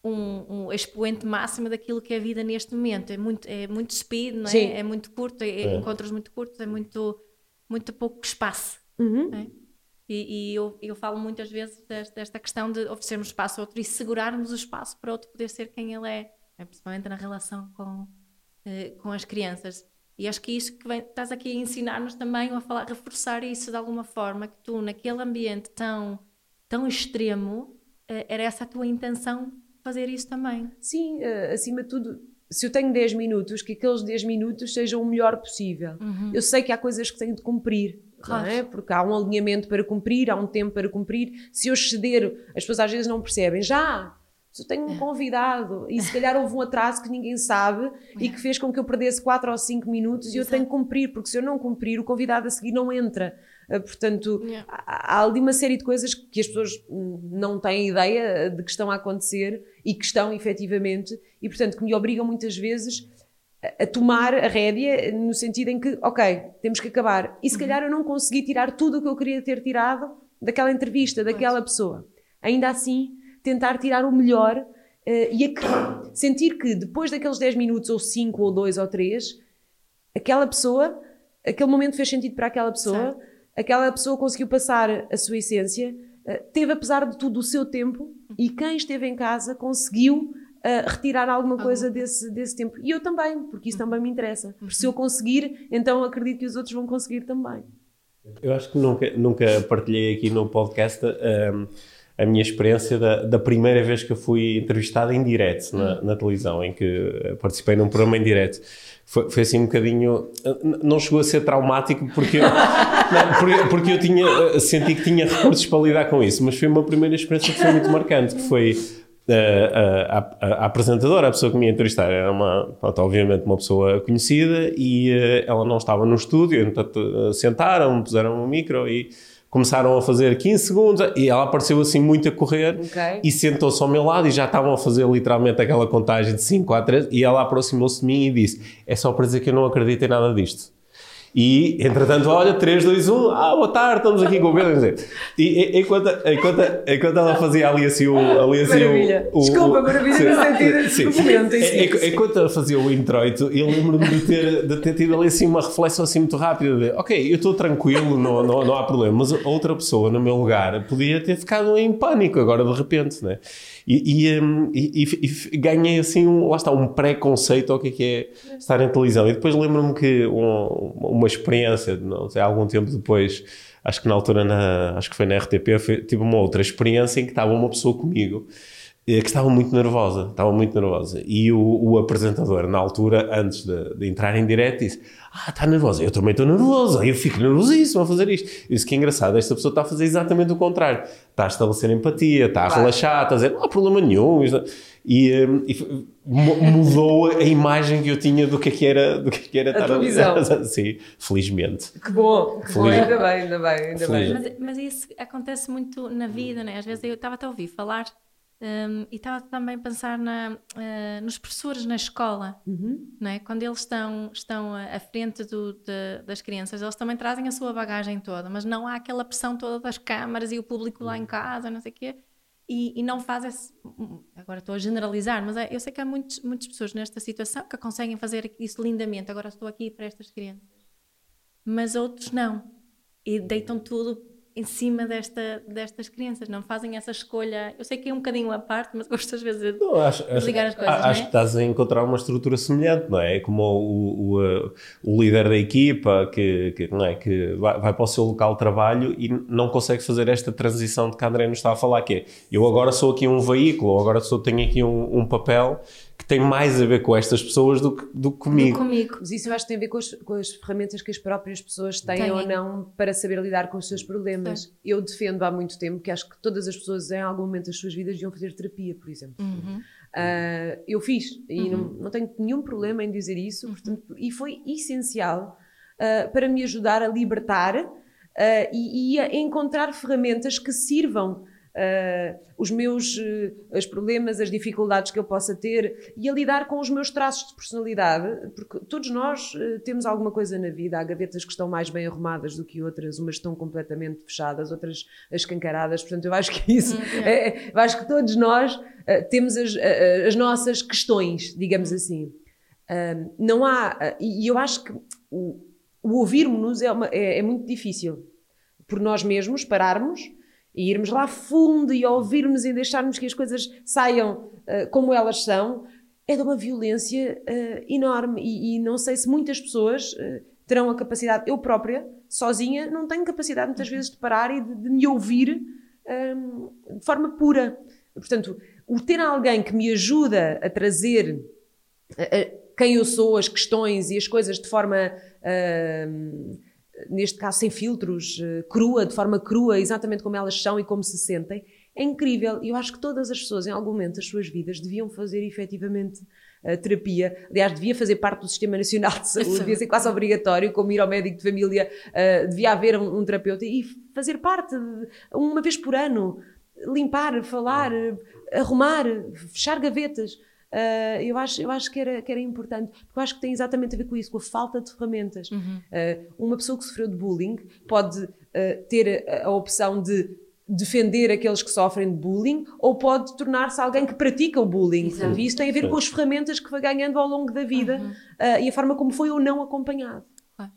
Speaker 2: um, um, expoente máximo daquilo que é a vida neste momento. É muito, é muito speed, não é? Sim. É muito curto, é, é. encontros muito curtos, é muito, muito pouco espaço. Uhum. É? E, e, eu, eu falo muitas vezes desta, desta, questão de oferecermos espaço ao outro e segurarmos o espaço para o outro poder ser quem ele é, é principalmente na relação com, eh, com as crianças. E acho que é isso que vem, estás aqui a ensinar-nos também a falar, reforçar isso de alguma forma, que tu, naquele ambiente tão, tão extremo, eh, era essa a tua intenção fazer isso também.
Speaker 3: Sim, uh, acima de tudo, se eu tenho 10 minutos, que aqueles 10 minutos sejam o melhor possível. Uhum. Eu sei que há coisas que tenho de cumprir. Claro. É? Porque há um alinhamento para cumprir, há um tempo para cumprir. Se eu ceder, as pessoas às vezes não percebem. Já se eu tenho um é. convidado e se calhar houve um atraso que ninguém sabe e que fez com que eu perdesse 4 ou 5 minutos e eu tenho que cumprir, porque se eu não cumprir, o convidado a seguir não entra. Uh, portanto, yeah. há, há ali uma série de coisas que as pessoas não têm ideia de que estão a acontecer e que estão efetivamente, e portanto que me obrigam muitas vezes a, a tomar a rédea no sentido em que, ok, temos que acabar. E se uhum. calhar eu não consegui tirar tudo o que eu queria ter tirado daquela entrevista, daquela pessoa. Ainda assim tentar tirar o melhor uh, e sentir que depois daqueles 10 minutos, ou 5, ou 2, ou 3, aquela pessoa, aquele momento fez sentido para aquela pessoa, certo. Aquela pessoa conseguiu passar a sua essência, uh, teve, apesar de tudo, o seu tempo e quem esteve em casa conseguiu. Uh, retirar alguma coisa desse, desse tempo. E eu também, porque isso também me interessa. Porque se eu conseguir, então acredito que os outros vão conseguir também.
Speaker 1: Eu acho que nunca, nunca partilhei aqui no podcast um, a minha experiência da, da, primeira vez que eu fui entrevistado em direto na, na, televisão, em que participei num programa em direto. Foi, foi, assim um bocadinho. Não chegou a ser traumático porque eu, não, porque, eu tinha, senti que tinha recursos para lidar com isso, mas foi uma primeira experiência que foi muito marcante, que foi. A, a, a, a apresentadora, a pessoa que me ia entrevistar, era uma, pronto, obviamente uma pessoa conhecida e ela não estava no estúdio, então sentaram, puseram um micro e começaram a fazer 15 segundos e ela apareceu assim muito a correr
Speaker 3: Ok.
Speaker 1: e sentou-se ao meu lado e já estavam a fazer literalmente aquela contagem de 5 a 3 e ela aproximou-se de mim e disse é só para dizer que eu não acredito em nada disto. E, entretanto, olha, 3, 2, 1, ah, boa tarde, estamos aqui com o Pedro. E, enquanto, enquanto, enquanto ela fazia ali assim o... Ali, assim,
Speaker 3: Maravilha.
Speaker 1: o, o,
Speaker 3: Desculpa, maravilha
Speaker 1: sim,
Speaker 3: no sentido do momento em
Speaker 1: Enquanto ela fazia o introito, eu lembro-me de ter, de ter tido ali assim uma reflexão assim muito rápida de, ok, eu estou tranquilo, não, não, não há problema, mas outra pessoa no meu lugar podia ter ficado em pânico agora de repente, né? E, e, hum, e- e- ganhei assim, um, lá está, um preconceito ao que é que é estar em televisão. E depois lembro-me que um- uma experiência, não sei, algum tempo depois, acho que na altura, na, acho que foi na RTP, foi- tive uma outra experiência em que estava uma pessoa comigo que estava muito nervosa, estava muito nervosa. E o, o apresentador, na altura, antes de, de entrar em direto, disse: Ah, está nervosa. Eu também estou nervosa. Eu fico nervosíssimo a fazer isto. Eu disse que é engraçado, esta pessoa está a fazer exatamente o contrário. Está a estabelecer empatia, está a
Speaker 3: Claro.
Speaker 1: relaxar, está a dizer: Não há problema nenhum. Isto- E, eh, e mudou a imagem que eu tinha do que é que era, do que é que era
Speaker 3: A
Speaker 1: estar ali.
Speaker 3: televisão.
Speaker 1: Sim, felizmente.
Speaker 3: Que bom, que bom, ainda bem, ainda bem, ainda
Speaker 1: Feliz.
Speaker 3: bem.
Speaker 2: Mas, mas isso acontece muito na vida, né? Às vezes eu estava até a ouvir falar hum, e estava também a pensar na, eh, nos professores na escola, não é? Quando eles estão, estão à frente do- de- das crianças, eles também trazem a sua bagagem toda, mas não há aquela pressão toda das câmaras e o público lá em casa, não sei o quê. E, e não faz esse. Agora estou a generalizar, mas é- eu sei que há muitos, muitas pessoas nesta situação que conseguem fazer isso lindamente. Agora estou aqui para estas crianças mas outros não. E deitam tudo em cima desta, destas crianças, não fazem essa escolha. Eu sei que é um bocadinho à parte, mas gosto às vezes de.
Speaker 1: Não, acho,
Speaker 2: as coisas, é?
Speaker 1: acho que estás a encontrar uma estrutura semelhante, não é? É Como o, o, uh, o líder da equipa que, que, não é? que vai, vai para o seu local de trabalho e não consegue fazer esta transição de que a André nos está a falar, que é eu agora sou aqui um veículo, ou agora sou, tenho aqui um, um papel que tem mais a ver com estas pessoas do que, do que comigo.
Speaker 2: Comigo.
Speaker 3: Mas isso eu acho que tem a ver com as, com as ferramentas que as próprias pessoas têm
Speaker 2: Têm.
Speaker 3: ou não para saber lidar com os seus problemas. Eu defendo há muito tempo que acho que todas as pessoas em algum momento das suas vidas deviam fazer terapia, por exemplo.
Speaker 2: Uhum.
Speaker 3: Ah, eu fiz e não, não tenho nenhum problema em dizer isso, portanto, e foi essencial ah, para me ajudar a libertar ah, e, e a encontrar ferramentas que sirvam ah, os meus eh, os problemas, as dificuldades que eu possa ter e a lidar com os meus traços de personalidade, porque todos nós eh, temos alguma coisa na vida. Há gavetas que estão mais bem arrumadas do que outras, umas estão completamente fechadas, outras escancaradas. Portanto, eu acho que isso, é- eu acho que todos nós temos as, as nossas questões, digamos assim. Ahm, não há, e eu acho que o, o ouvirmos-nos é, é- é muito difícil por nós mesmos pararmos e irmos lá fundo e ouvirmos e deixarmos que as coisas saiam ah, como elas são, é de uma violência ah, enorme. E, e não sei se muitas pessoas ah, terão a capacidade, eu própria, sozinha, não tenho capacidade muitas vezes de parar e de, de me ouvir ah, de forma pura. Portanto, o ter alguém que me ajuda a trazer quem eu sou, as questões e as coisas de forma, ahm, neste caso sem filtros, eh, crua, de forma crua, exatamente como elas são e como se sentem, é incrível. E eu acho que todas as pessoas, em algum momento das suas vidas, deviam fazer efetivamente a terapia. Aliás, devia fazer parte do Sistema Nacional de Saúde, devia ser quase obrigatório, como ir ao médico de família, ah, devia haver um, um terapeuta e fazer parte, de- uma vez por ano, limpar, falar, arrumar, fechar gavetas. Uh, eu, acho, eu acho que era, que era importante, porque eu acho que tem exatamente a ver com isso, com a falta de ferramentas. Uh, uma pessoa que sofreu de bullying pode uh, ter a, a opção de defender aqueles que sofrem de bullying ou pode tornar-se alguém que pratica o bullying.
Speaker 2: Exato.
Speaker 3: E isso tem a ver com as ferramentas que foi ganhando ao longo da vida uh, e a forma como foi ou não acompanhado.
Speaker 2: Claro.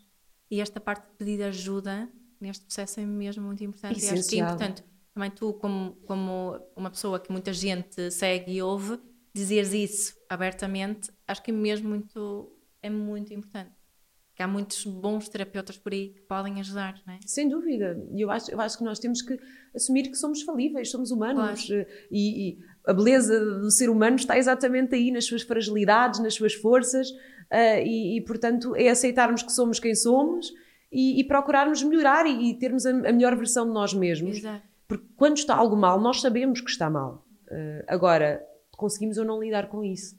Speaker 2: E esta parte de pedir ajuda neste processo é mesmo muito importante. E acho que é
Speaker 3: Essencial.
Speaker 2: importante também tu, como, como uma pessoa que muita gente segue e ouve, dizeres isso abertamente, acho que é mesmo muito, é muito importante. Que há muitos bons terapeutas por aí que podem ajudar, não é?
Speaker 3: Sem dúvida. E eu acho, eu acho que nós temos que assumir que somos falíveis, somos humanos. eh, E, e a beleza do ser humano está exatamente aí, nas suas fragilidades, nas suas forças. eh, e, e, portanto, é aceitarmos que somos quem somos e, e procurarmos melhorar e, e termos a, a melhor versão de nós mesmos.
Speaker 2: Exato.
Speaker 3: Porque quando está algo mal, nós sabemos que está mal. Eh, agora, conseguimos ou não lidar com isso.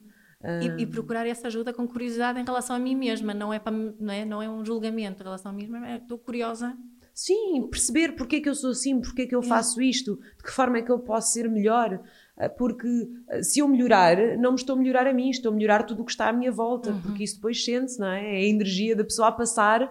Speaker 2: E, e procurar essa ajuda com curiosidade em relação a mim mesma, não é, para, não é, não é um julgamento em relação a mim mesma, é, estou curiosa
Speaker 3: Sim, perceber porque é que eu sou assim, porque é que eu faço isto, de que forma é que eu posso ser melhor. Ah, Porque ah, se eu melhorar, não me estou a melhorar a mim, estou a melhorar tudo o que está à minha volta, porque isso depois sente-se, não é? É a energia da pessoa a passar.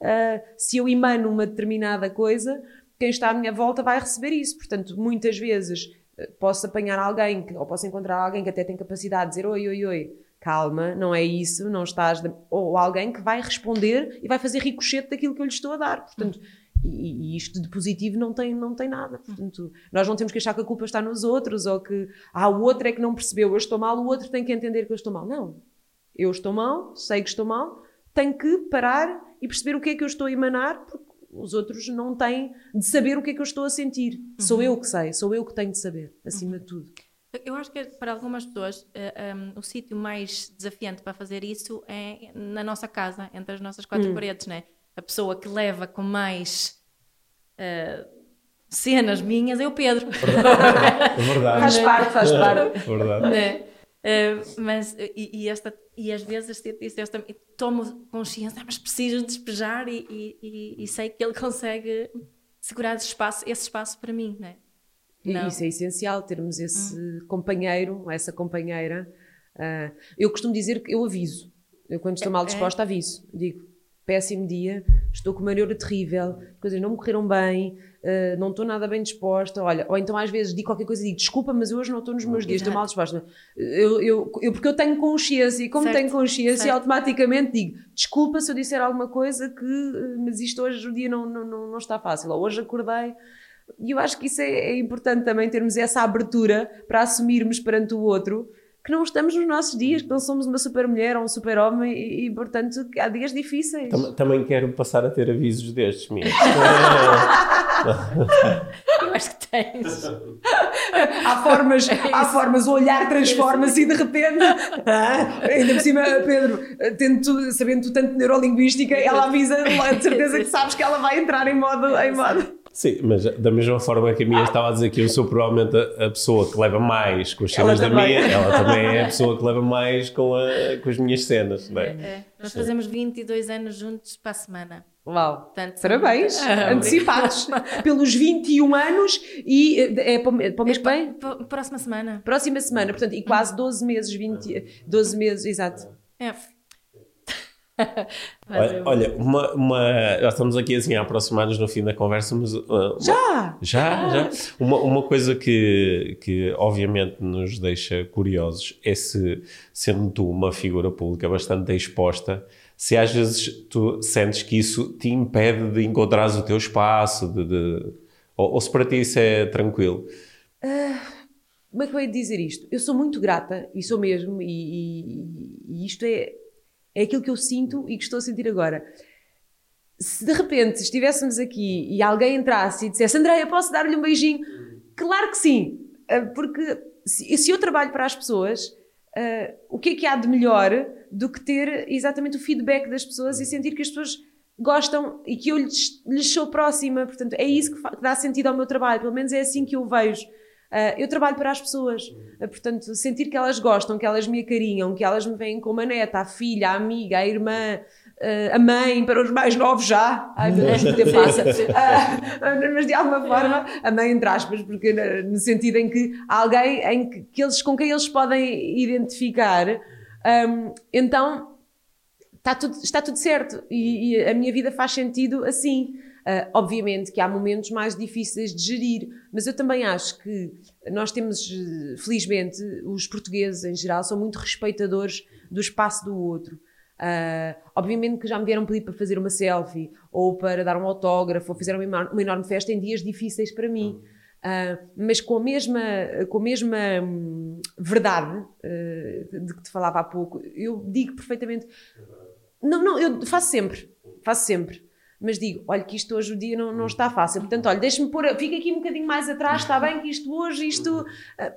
Speaker 3: ah, se eu emano uma determinada coisa, quem está à minha volta vai receber isso. Portanto, muitas vezes posso apanhar alguém, ou posso encontrar alguém que até tem capacidade de dizer oi, oi, oi, calma, não é isso, não estás. de-" Ou alguém que vai responder e vai fazer ricochete daquilo que eu lhe estou a dar. Portanto, e, e isto de positivo não tem, não tem nada. Portanto, nós não temos que achar que a culpa está nos outros ou que ah, o outro é que não percebeu, eu estou mal, o outro tem que entender que eu estou mal. Não. Eu estou mal, sei que estou mal, tenho que parar e perceber o que é que eu estou a emanar, porque os outros não têm de saber o que é que eu estou a sentir. Sou eu que sei, sou eu que tenho de saber, acima de tudo.
Speaker 2: Eu acho que para algumas pessoas eh, um, o sítio mais desafiante para fazer isso é na nossa casa, entre as nossas quatro paredes, né? A pessoa que leva com mais eh, cenas minhas é o Pedro.
Speaker 1: É verdade.
Speaker 3: Faz parte, faz parte.
Speaker 1: verdade.
Speaker 2: né? Eh, mas e, e esta e às vezes isso, esta, tomo consciência, "Ah, mas preciso despejar e, e, e- sei que ele consegue segurar esse espaço, esse espaço para mim, né? Não.
Speaker 3: Isso é essencial, termos esse companheiro, ou essa companheira. Ah, eu costumo dizer que eu aviso. Eu, quando estou mal disposta, aviso. Digo, péssimo dia, estou com uma neura terrível, coisas não me correram bem, ah, não estou nada bem disposta. Olha, ou então às vezes digo qualquer coisa e digo, desculpa, mas hoje não estou nos meus dias, estou mal disposta. Eu, eu, eu- porque eu tenho consciência, e como
Speaker 2: Certo,
Speaker 3: tenho consciência,
Speaker 2: certo.
Speaker 3: automaticamente digo, desculpa se eu disser alguma coisa que, ah, mas isto hoje o dia não, não, não, não está fácil. Ou hoje acordei. E eu acho que isso é, é importante também termos essa abertura para assumirmos perante o outro que não estamos nos nossos dias, que não somos uma super mulher ou um super homem e, e, portanto, que há dias difíceis.
Speaker 1: Tam- Também quero passar a ter avisos destes, minha.
Speaker 2: Eu acho que tens.
Speaker 3: Há formas, há formas, o olhar transforma-se e de repente, ah, ainda por cima, Pedro, tendo tu, sabendo tu tanto de neurolinguística, ela avisa de certeza que sabes que ela vai entrar em modo. Em modo.
Speaker 1: Sim, mas da mesma forma que a minha estava a dizer que eu sou provavelmente a, a pessoa que leva mais com as cenas da minha, ela também é a pessoa que leva mais com, a- com as minhas cenas, não é?
Speaker 2: É, nós fazemos 22 anos juntos para a semana.
Speaker 3: Uau!
Speaker 2: Portanto,
Speaker 3: Parabéns,
Speaker 2: Ah,
Speaker 3: antecipados pelos 21 anos e é para o para o mês que vem?
Speaker 2: P- Próxima semana.
Speaker 3: Próxima semana, portanto, e quase 12 meses, 20, 12 meses, exato.
Speaker 2: É.
Speaker 1: Olha, olha, uma, uma- já estamos aqui assim a aproximar-nos no fim da conversa, mas uh, uma-
Speaker 3: Já!
Speaker 1: Já, já. Uma, uma coisa que, que obviamente nos deixa curiosos é se, sendo tu uma figura pública bastante exposta, se às vezes tu sentes que isso te impede de encontrares o teu espaço, de, de- ou, ou se para ti isso é tranquilo.
Speaker 3: Como é que eu ia dizer isto? Eu sou muito grata, e sou mesmo, e, e- e isto é, é aquilo que eu sinto e que estou a sentir agora. Se de repente estivéssemos aqui e alguém entrasse e dissesse Andréia, posso dar-lhe um beijinho? Claro que sim, Ah, porque se, se eu trabalho para as pessoas, ah, o que é que há de melhor do que ter exatamente o feedback das pessoas e sentir que as pessoas gostam e que eu lhes, lhes sou próxima. Portanto, é isso que, que dá sentido ao meu trabalho, pelo menos é assim que eu vejo. Ah, eu trabalho para as pessoas, Ah, portanto, sentir que elas gostam, que elas me acarinham, que elas me veem como a neta, a filha, a amiga, a irmã, ah, a mãe, para os mais novos já. Ai meu Deus, que passa. Ah, mas de alguma forma, a mãe, entre aspas, porque no sentido em que há alguém em que, que eles, com quem eles podem identificar. Ahm, então, está tudo, está tudo certo e, e a minha vida faz sentido assim. Ah, obviamente que há momentos mais difíceis de gerir, mas eu também acho que nós temos, eh, felizmente, os portugueses em geral são muito respeitadores do espaço do outro. Ah, obviamente que já me vieram pedir para fazer uma selfie ou para dar um autógrafo ou fizeram uma, enorme- uma enorme festa em dias difíceis para mim. Ah, mas com a mesma, com a mesma hum, verdade eh, de que te falava há pouco, eu digo perfeitamente. Não, não, eu faço sempre, faço sempre. Mas digo, olha que isto hoje o dia não, não está fácil. Portanto, olha, deixa-me pôr, fica aqui um bocadinho mais atrás, está bem que isto hoje, isto. ah,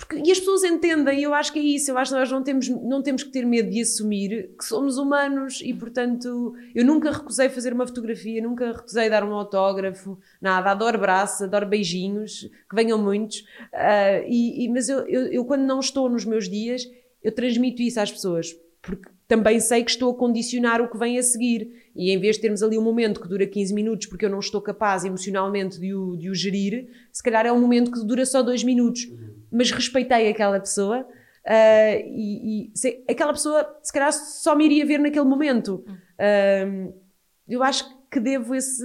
Speaker 3: porque, e as pessoas entendem, eu acho que é isso, eu acho que nós não temos, não temos que ter medo de assumir que somos humanos e, portanto, eu nunca recusei fazer uma fotografia, nunca recusei dar um autógrafo, nada, adoro braço, adoro beijinhos, que venham muitos, ah, e, e- mas eu, eu, eu, quando não estou nos meus dias, eu transmito isso às pessoas, porque também sei que estou a condicionar o que vem a seguir. E em vez de termos ali um momento que dura 15 minutos porque eu não estou capaz emocionalmente de o, de o gerir, se calhar é um momento que dura só dois minutos. Mas respeitei aquela pessoa uh, e, e se, aquela pessoa se calhar só me iria ver naquele momento. Uh, eu acho que devo esse,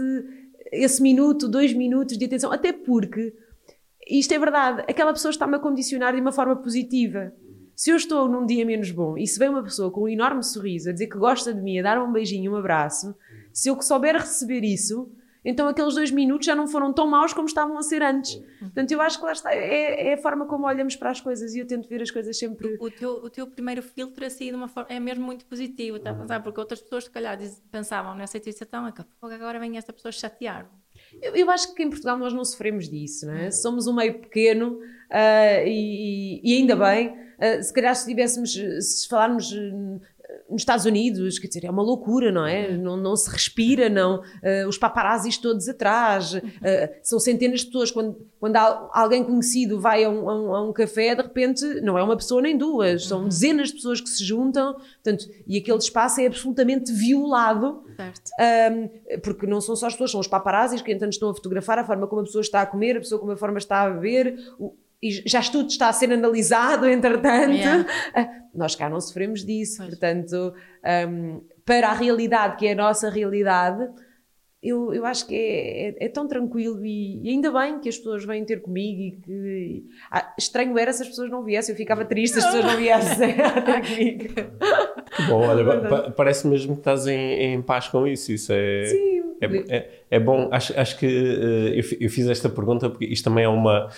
Speaker 3: esse minuto, dois minutos de atenção, até porque isto é verdade, aquela pessoa está-me a condicionar de uma forma positiva. Se eu estou num dia menos bom e se vem uma pessoa com um enorme sorriso a dizer que gosta de mim, a dar um beijinho, um abraço, se eu souber receber isso, então aqueles dois minutos já não foram tão maus como estavam a ser antes. Portanto, eu acho que lá está, é, é a forma como olhamos para as coisas e eu tento ver as coisas sempre.
Speaker 2: O teu, o teu primeiro filtro é assim, de uma forma, é mesmo muito positivo, tá a pensar? Porque outras pessoas, se calhar, diz, pensavam nessa situação, agora vem esta pessoa chatear.
Speaker 3: Eu, eu, acho que em Portugal nós não sofremos disso, não é? Somos um meio pequeno uh, e, e, ainda bem. Uh, se calhar se tivéssemos, se falarmos nos Estados Unidos, quer dizer, é uma loucura, não é? Uhum. Não, não se respira, não. Uh, os paparazzis todos atrás, uh, são centenas de pessoas. Quando, quando alguém conhecido vai a um, a, um, a um, café, de repente, não é uma pessoa nem duas, são uhum. dezenas de pessoas que se juntam, portanto, e aquele espaço é absolutamente violado, um, porque não são só as pessoas, são os paparazzis que então estão a fotografar a forma como a pessoa está a comer, a pessoa como a forma está a beber. O, e já tudo está a ser analisado, entretanto. Yeah. Nós cá não sofremos disso, pois. portanto, um, para a realidade que é a nossa realidade, eu, eu acho que é, é, é tão tranquilo e, e, ainda bem que as pessoas vêm ter comigo e que. Ah, estranho era se as pessoas não viessem, eu ficava triste se as pessoas não viessem ter comigo.
Speaker 1: Bom, olha, parece mesmo que estás em, em paz com isso, isso é.
Speaker 3: Sim.
Speaker 1: É, é, é bom, acho, acho que uh, eu, eu fiz esta pergunta porque isto também é uma,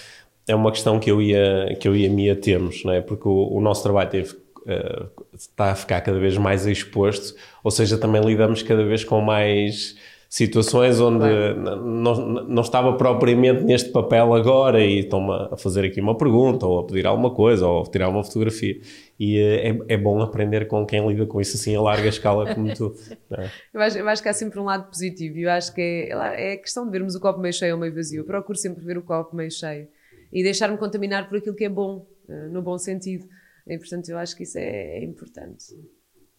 Speaker 1: é uma questão que eu ia, que eu ia me atermos, não é? Porque o, o nosso trabalho teve, uh, está a ficar cada vez mais exposto, ou seja, também lidamos cada vez com mais situações onde não, não estava propriamente neste papel agora e estão-me a fazer aqui uma pergunta ou a pedir alguma coisa ou a tirar uma fotografia e eh, é, é bom aprender com quem lida com isso assim a larga escala como tu é?
Speaker 3: eu, acho, eu acho que há sempre um lado positivo e eu acho que é, é questão de vermos o copo meio cheio ou meio vazio eu procuro sempre ver o copo meio cheio e deixar-me contaminar por aquilo que é bom, uh, no bom sentido. E, portanto, eu acho que isso é, é importante.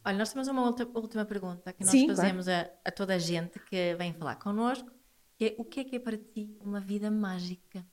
Speaker 2: Olha, nós temos uma outra, última pergunta que nós Sim, fazemos claro. a, a, toda a gente que vem falar connosco, que é o que é que é para ti uma vida mágica?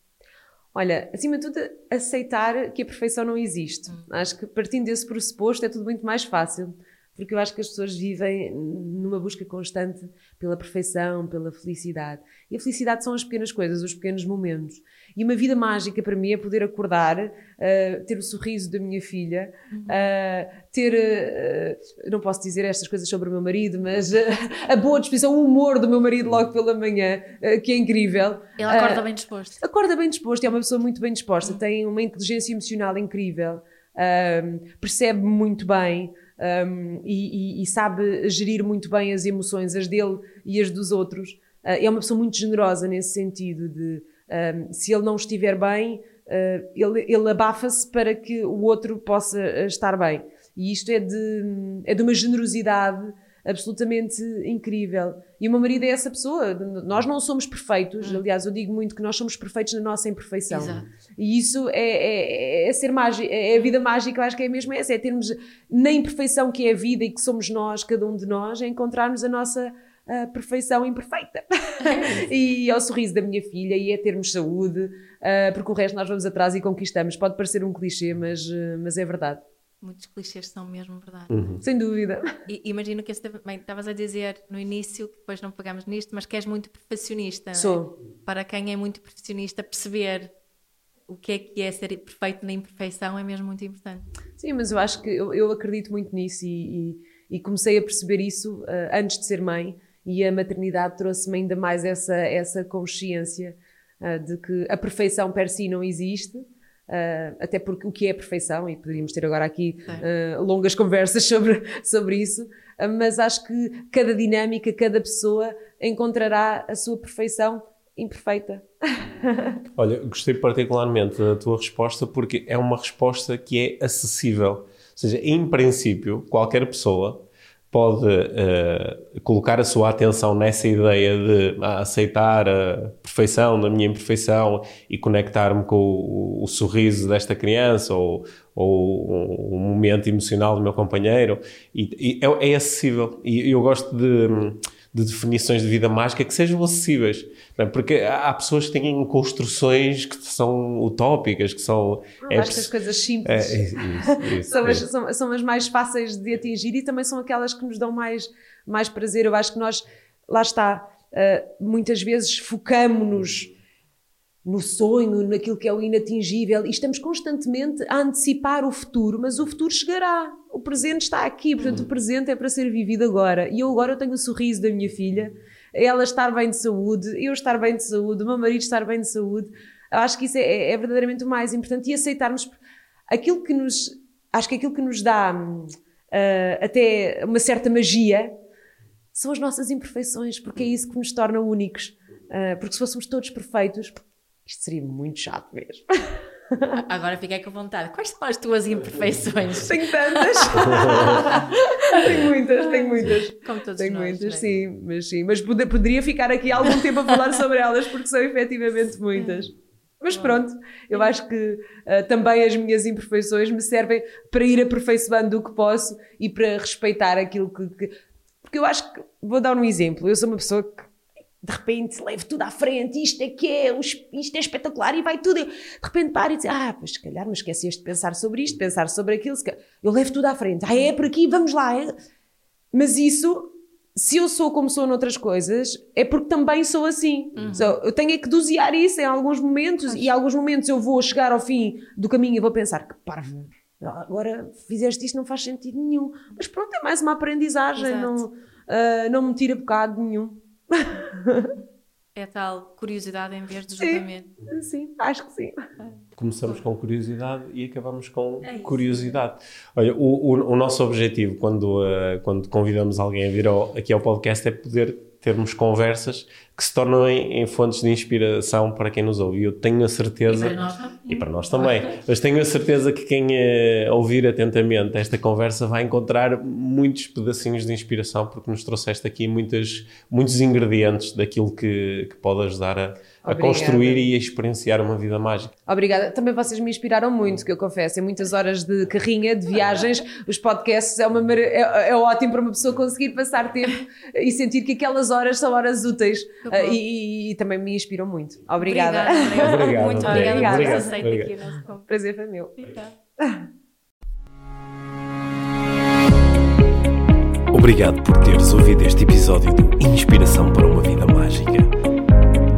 Speaker 3: Olha, acima de tudo, aceitar que a perfeição não existe. Hum. Acho que partindo desse pressuposto é tudo muito mais fácil porque eu acho que as pessoas vivem numa busca constante pela perfeição, pela felicidade. E a felicidade são as pequenas coisas, os pequenos momentos. E uma vida mágica para mim é poder acordar, uh, ter o sorriso da minha filha, uh, ter, uh, não posso dizer estas coisas sobre o meu marido, mas a boa disposição, o humor do meu marido logo pela manhã, que é incrível.
Speaker 2: Ele acorda bem disposto.
Speaker 3: Acorda bem disposto, é uma pessoa muito bem disposta, uhum. tem uma inteligência emocional incrível, percebe muito bem um, e, e, e, sabe gerir muito bem as emoções, as dele e as dos outros. Uh, é uma pessoa muito generosa nesse sentido de um, se ele não estiver bem, uh, ele, ele abafa-se para que o outro possa estar bem. E isto é de, é de uma generosidade absolutamente incrível. E o meu marido é essa pessoa. Nós não somos perfeitos, hum. aliás, eu digo muito que nós somos perfeitos na nossa imperfeição. Exato. E isso é, é, é ser mágico, é a vida mágica, eu acho que é mesmo essa, é termos na imperfeição que é a vida e que somos nós, cada um de nós, é encontrarmos a nossa a perfeição imperfeita. e ao sorriso da minha filha, e é termos saúde, uh, porque o resto nós vamos atrás e conquistamos. Pode parecer um clichê, mas, uh, mas é verdade.
Speaker 2: Muitos clichês são mesmo verdade.
Speaker 3: Uhum. Sem dúvida.
Speaker 2: E, imagino que também estavas a dizer no início, que depois não pegamos nisto, mas que és muito perfeccionista.
Speaker 3: Sou.
Speaker 2: É? Para quem é muito perfeccionista, perceber o que é que é ser perfeito na imperfeição é mesmo muito importante.
Speaker 3: Sim, mas eu acho que eu, eu acredito muito nisso e, e, e, comecei a perceber isso uh, antes de ser mãe e a maternidade trouxe-me ainda mais essa, essa consciência uh, de que a perfeição per si não existe Uh, até porque o que é perfeição, e poderíamos ter agora aqui uh, longas conversas sobre, sobre isso, uh, mas acho que cada dinâmica, cada pessoa encontrará a sua perfeição imperfeita.
Speaker 1: Olha, gostei particularmente da tua resposta porque é uma resposta que é acessível. Ou seja, em princípio, qualquer pessoa pode uh, colocar a sua atenção nessa ideia de ah, aceitar a perfeição da minha imperfeição e conectar-me com o, o, sorriso desta criança ou, ou o momento emocional do meu companheiro, e, e é, é, acessível. E eu gosto de, de, definições de vida mágica que sejam acessíveis. É? Porque há pessoas que têm construções que são utópicas, que são.
Speaker 3: é, acho que as coisas simples é, isso, isso, são, as, são, são, as mais fáceis de atingir e também são aquelas que nos dão mais, mais prazer. Eu acho que nós, lá está, uh, muitas vezes focamos-nos no sonho, naquilo que é o inatingível, e estamos constantemente a antecipar o futuro, mas o futuro chegará. O presente está aqui, portanto, o presente é para ser vivido agora. E eu agora eu tenho o sorriso da minha filha, ela estar bem de saúde, eu estar bem de saúde, o meu marido estar bem de saúde. Eu acho que isso é, é verdadeiramente o mais importante e aceitarmos aquilo que nos. Acho que aquilo que nos dá uh, até uma certa magia são as nossas imperfeições, porque é isso que nos torna únicos. Uh, porque se fôssemos todos perfeitos, isto seria muito chato mesmo.
Speaker 2: Agora fiquei com vontade. Quais são as tuas imperfeições?
Speaker 3: Tenho tantas. tenho muitas, tenho muitas.
Speaker 2: Como todos
Speaker 3: tenho
Speaker 2: nós,
Speaker 3: muitas,
Speaker 2: é?
Speaker 3: sim, mas sim. Mas poderia ficar aqui algum tempo a falar sobre elas, porque são efetivamente muitas. Mas pronto, eu acho que uh, também as minhas imperfeições me servem para ir aperfeiçoando o que posso e para respeitar aquilo que, que. Porque eu acho que. Vou dar um exemplo. Eu sou uma pessoa que de repente levo tudo à frente, isto é que é, isto é espetacular e vai tudo. Eu, de repente paro e diz, ah, pois se calhar me esqueceste de pensar sobre isto, pensar sobre aquilo. Eu levo tudo à frente, ah, é por aqui, vamos lá. É. Mas isso, se eu sou como sou noutras coisas, é porque também sou assim. Uhum. So, eu tenho é que dosear isso em alguns momentos Acho. e em alguns momentos eu vou chegar ao fim do caminho e vou pensar que parvo. Agora fizeste isto, não faz sentido nenhum. Mas pronto, é mais uma aprendizagem, não, uh, não me tira bocado nenhum.
Speaker 2: É tal curiosidade em vez de julgamento.
Speaker 3: Sim, sim acho que sim.
Speaker 1: Começamos com curiosidade e acabamos com é curiosidade. Olha, o, o, o, nosso objetivo quando, uh, quando convidamos alguém a vir ao, aqui ao podcast é poder termos conversas que se tornam em, em, fontes de inspiração para quem nos ouve. Eu tenho a certeza.
Speaker 2: E para nós também.
Speaker 1: E para nós também. Mas tenho a certeza que quem uh, ouvir atentamente esta conversa vai encontrar muitos pedacinhos de inspiração, porque nos trouxeste aqui muitas, muitos ingredientes daquilo que, que pode ajudar a a construir e a experienciar uma vida mágica.
Speaker 3: Obrigada. Também vocês me inspiraram muito, que eu confesso. Em muitas horas de carrinha, de viagens, os podcasts é, uma, é, é ótimo para uma pessoa conseguir passar tempo e sentir que aquelas horas são horas úteis. Uh, e, e, também me inspiram muito. Obrigada.
Speaker 2: Obrigada.
Speaker 1: obrigada.
Speaker 2: Muito obrigada, obrigada por aceito aqui o nosso convite.
Speaker 3: Prazer foi meu.
Speaker 1: Obrigado por teres ouvido este episódio do Inspiração para uma Vida Mágica.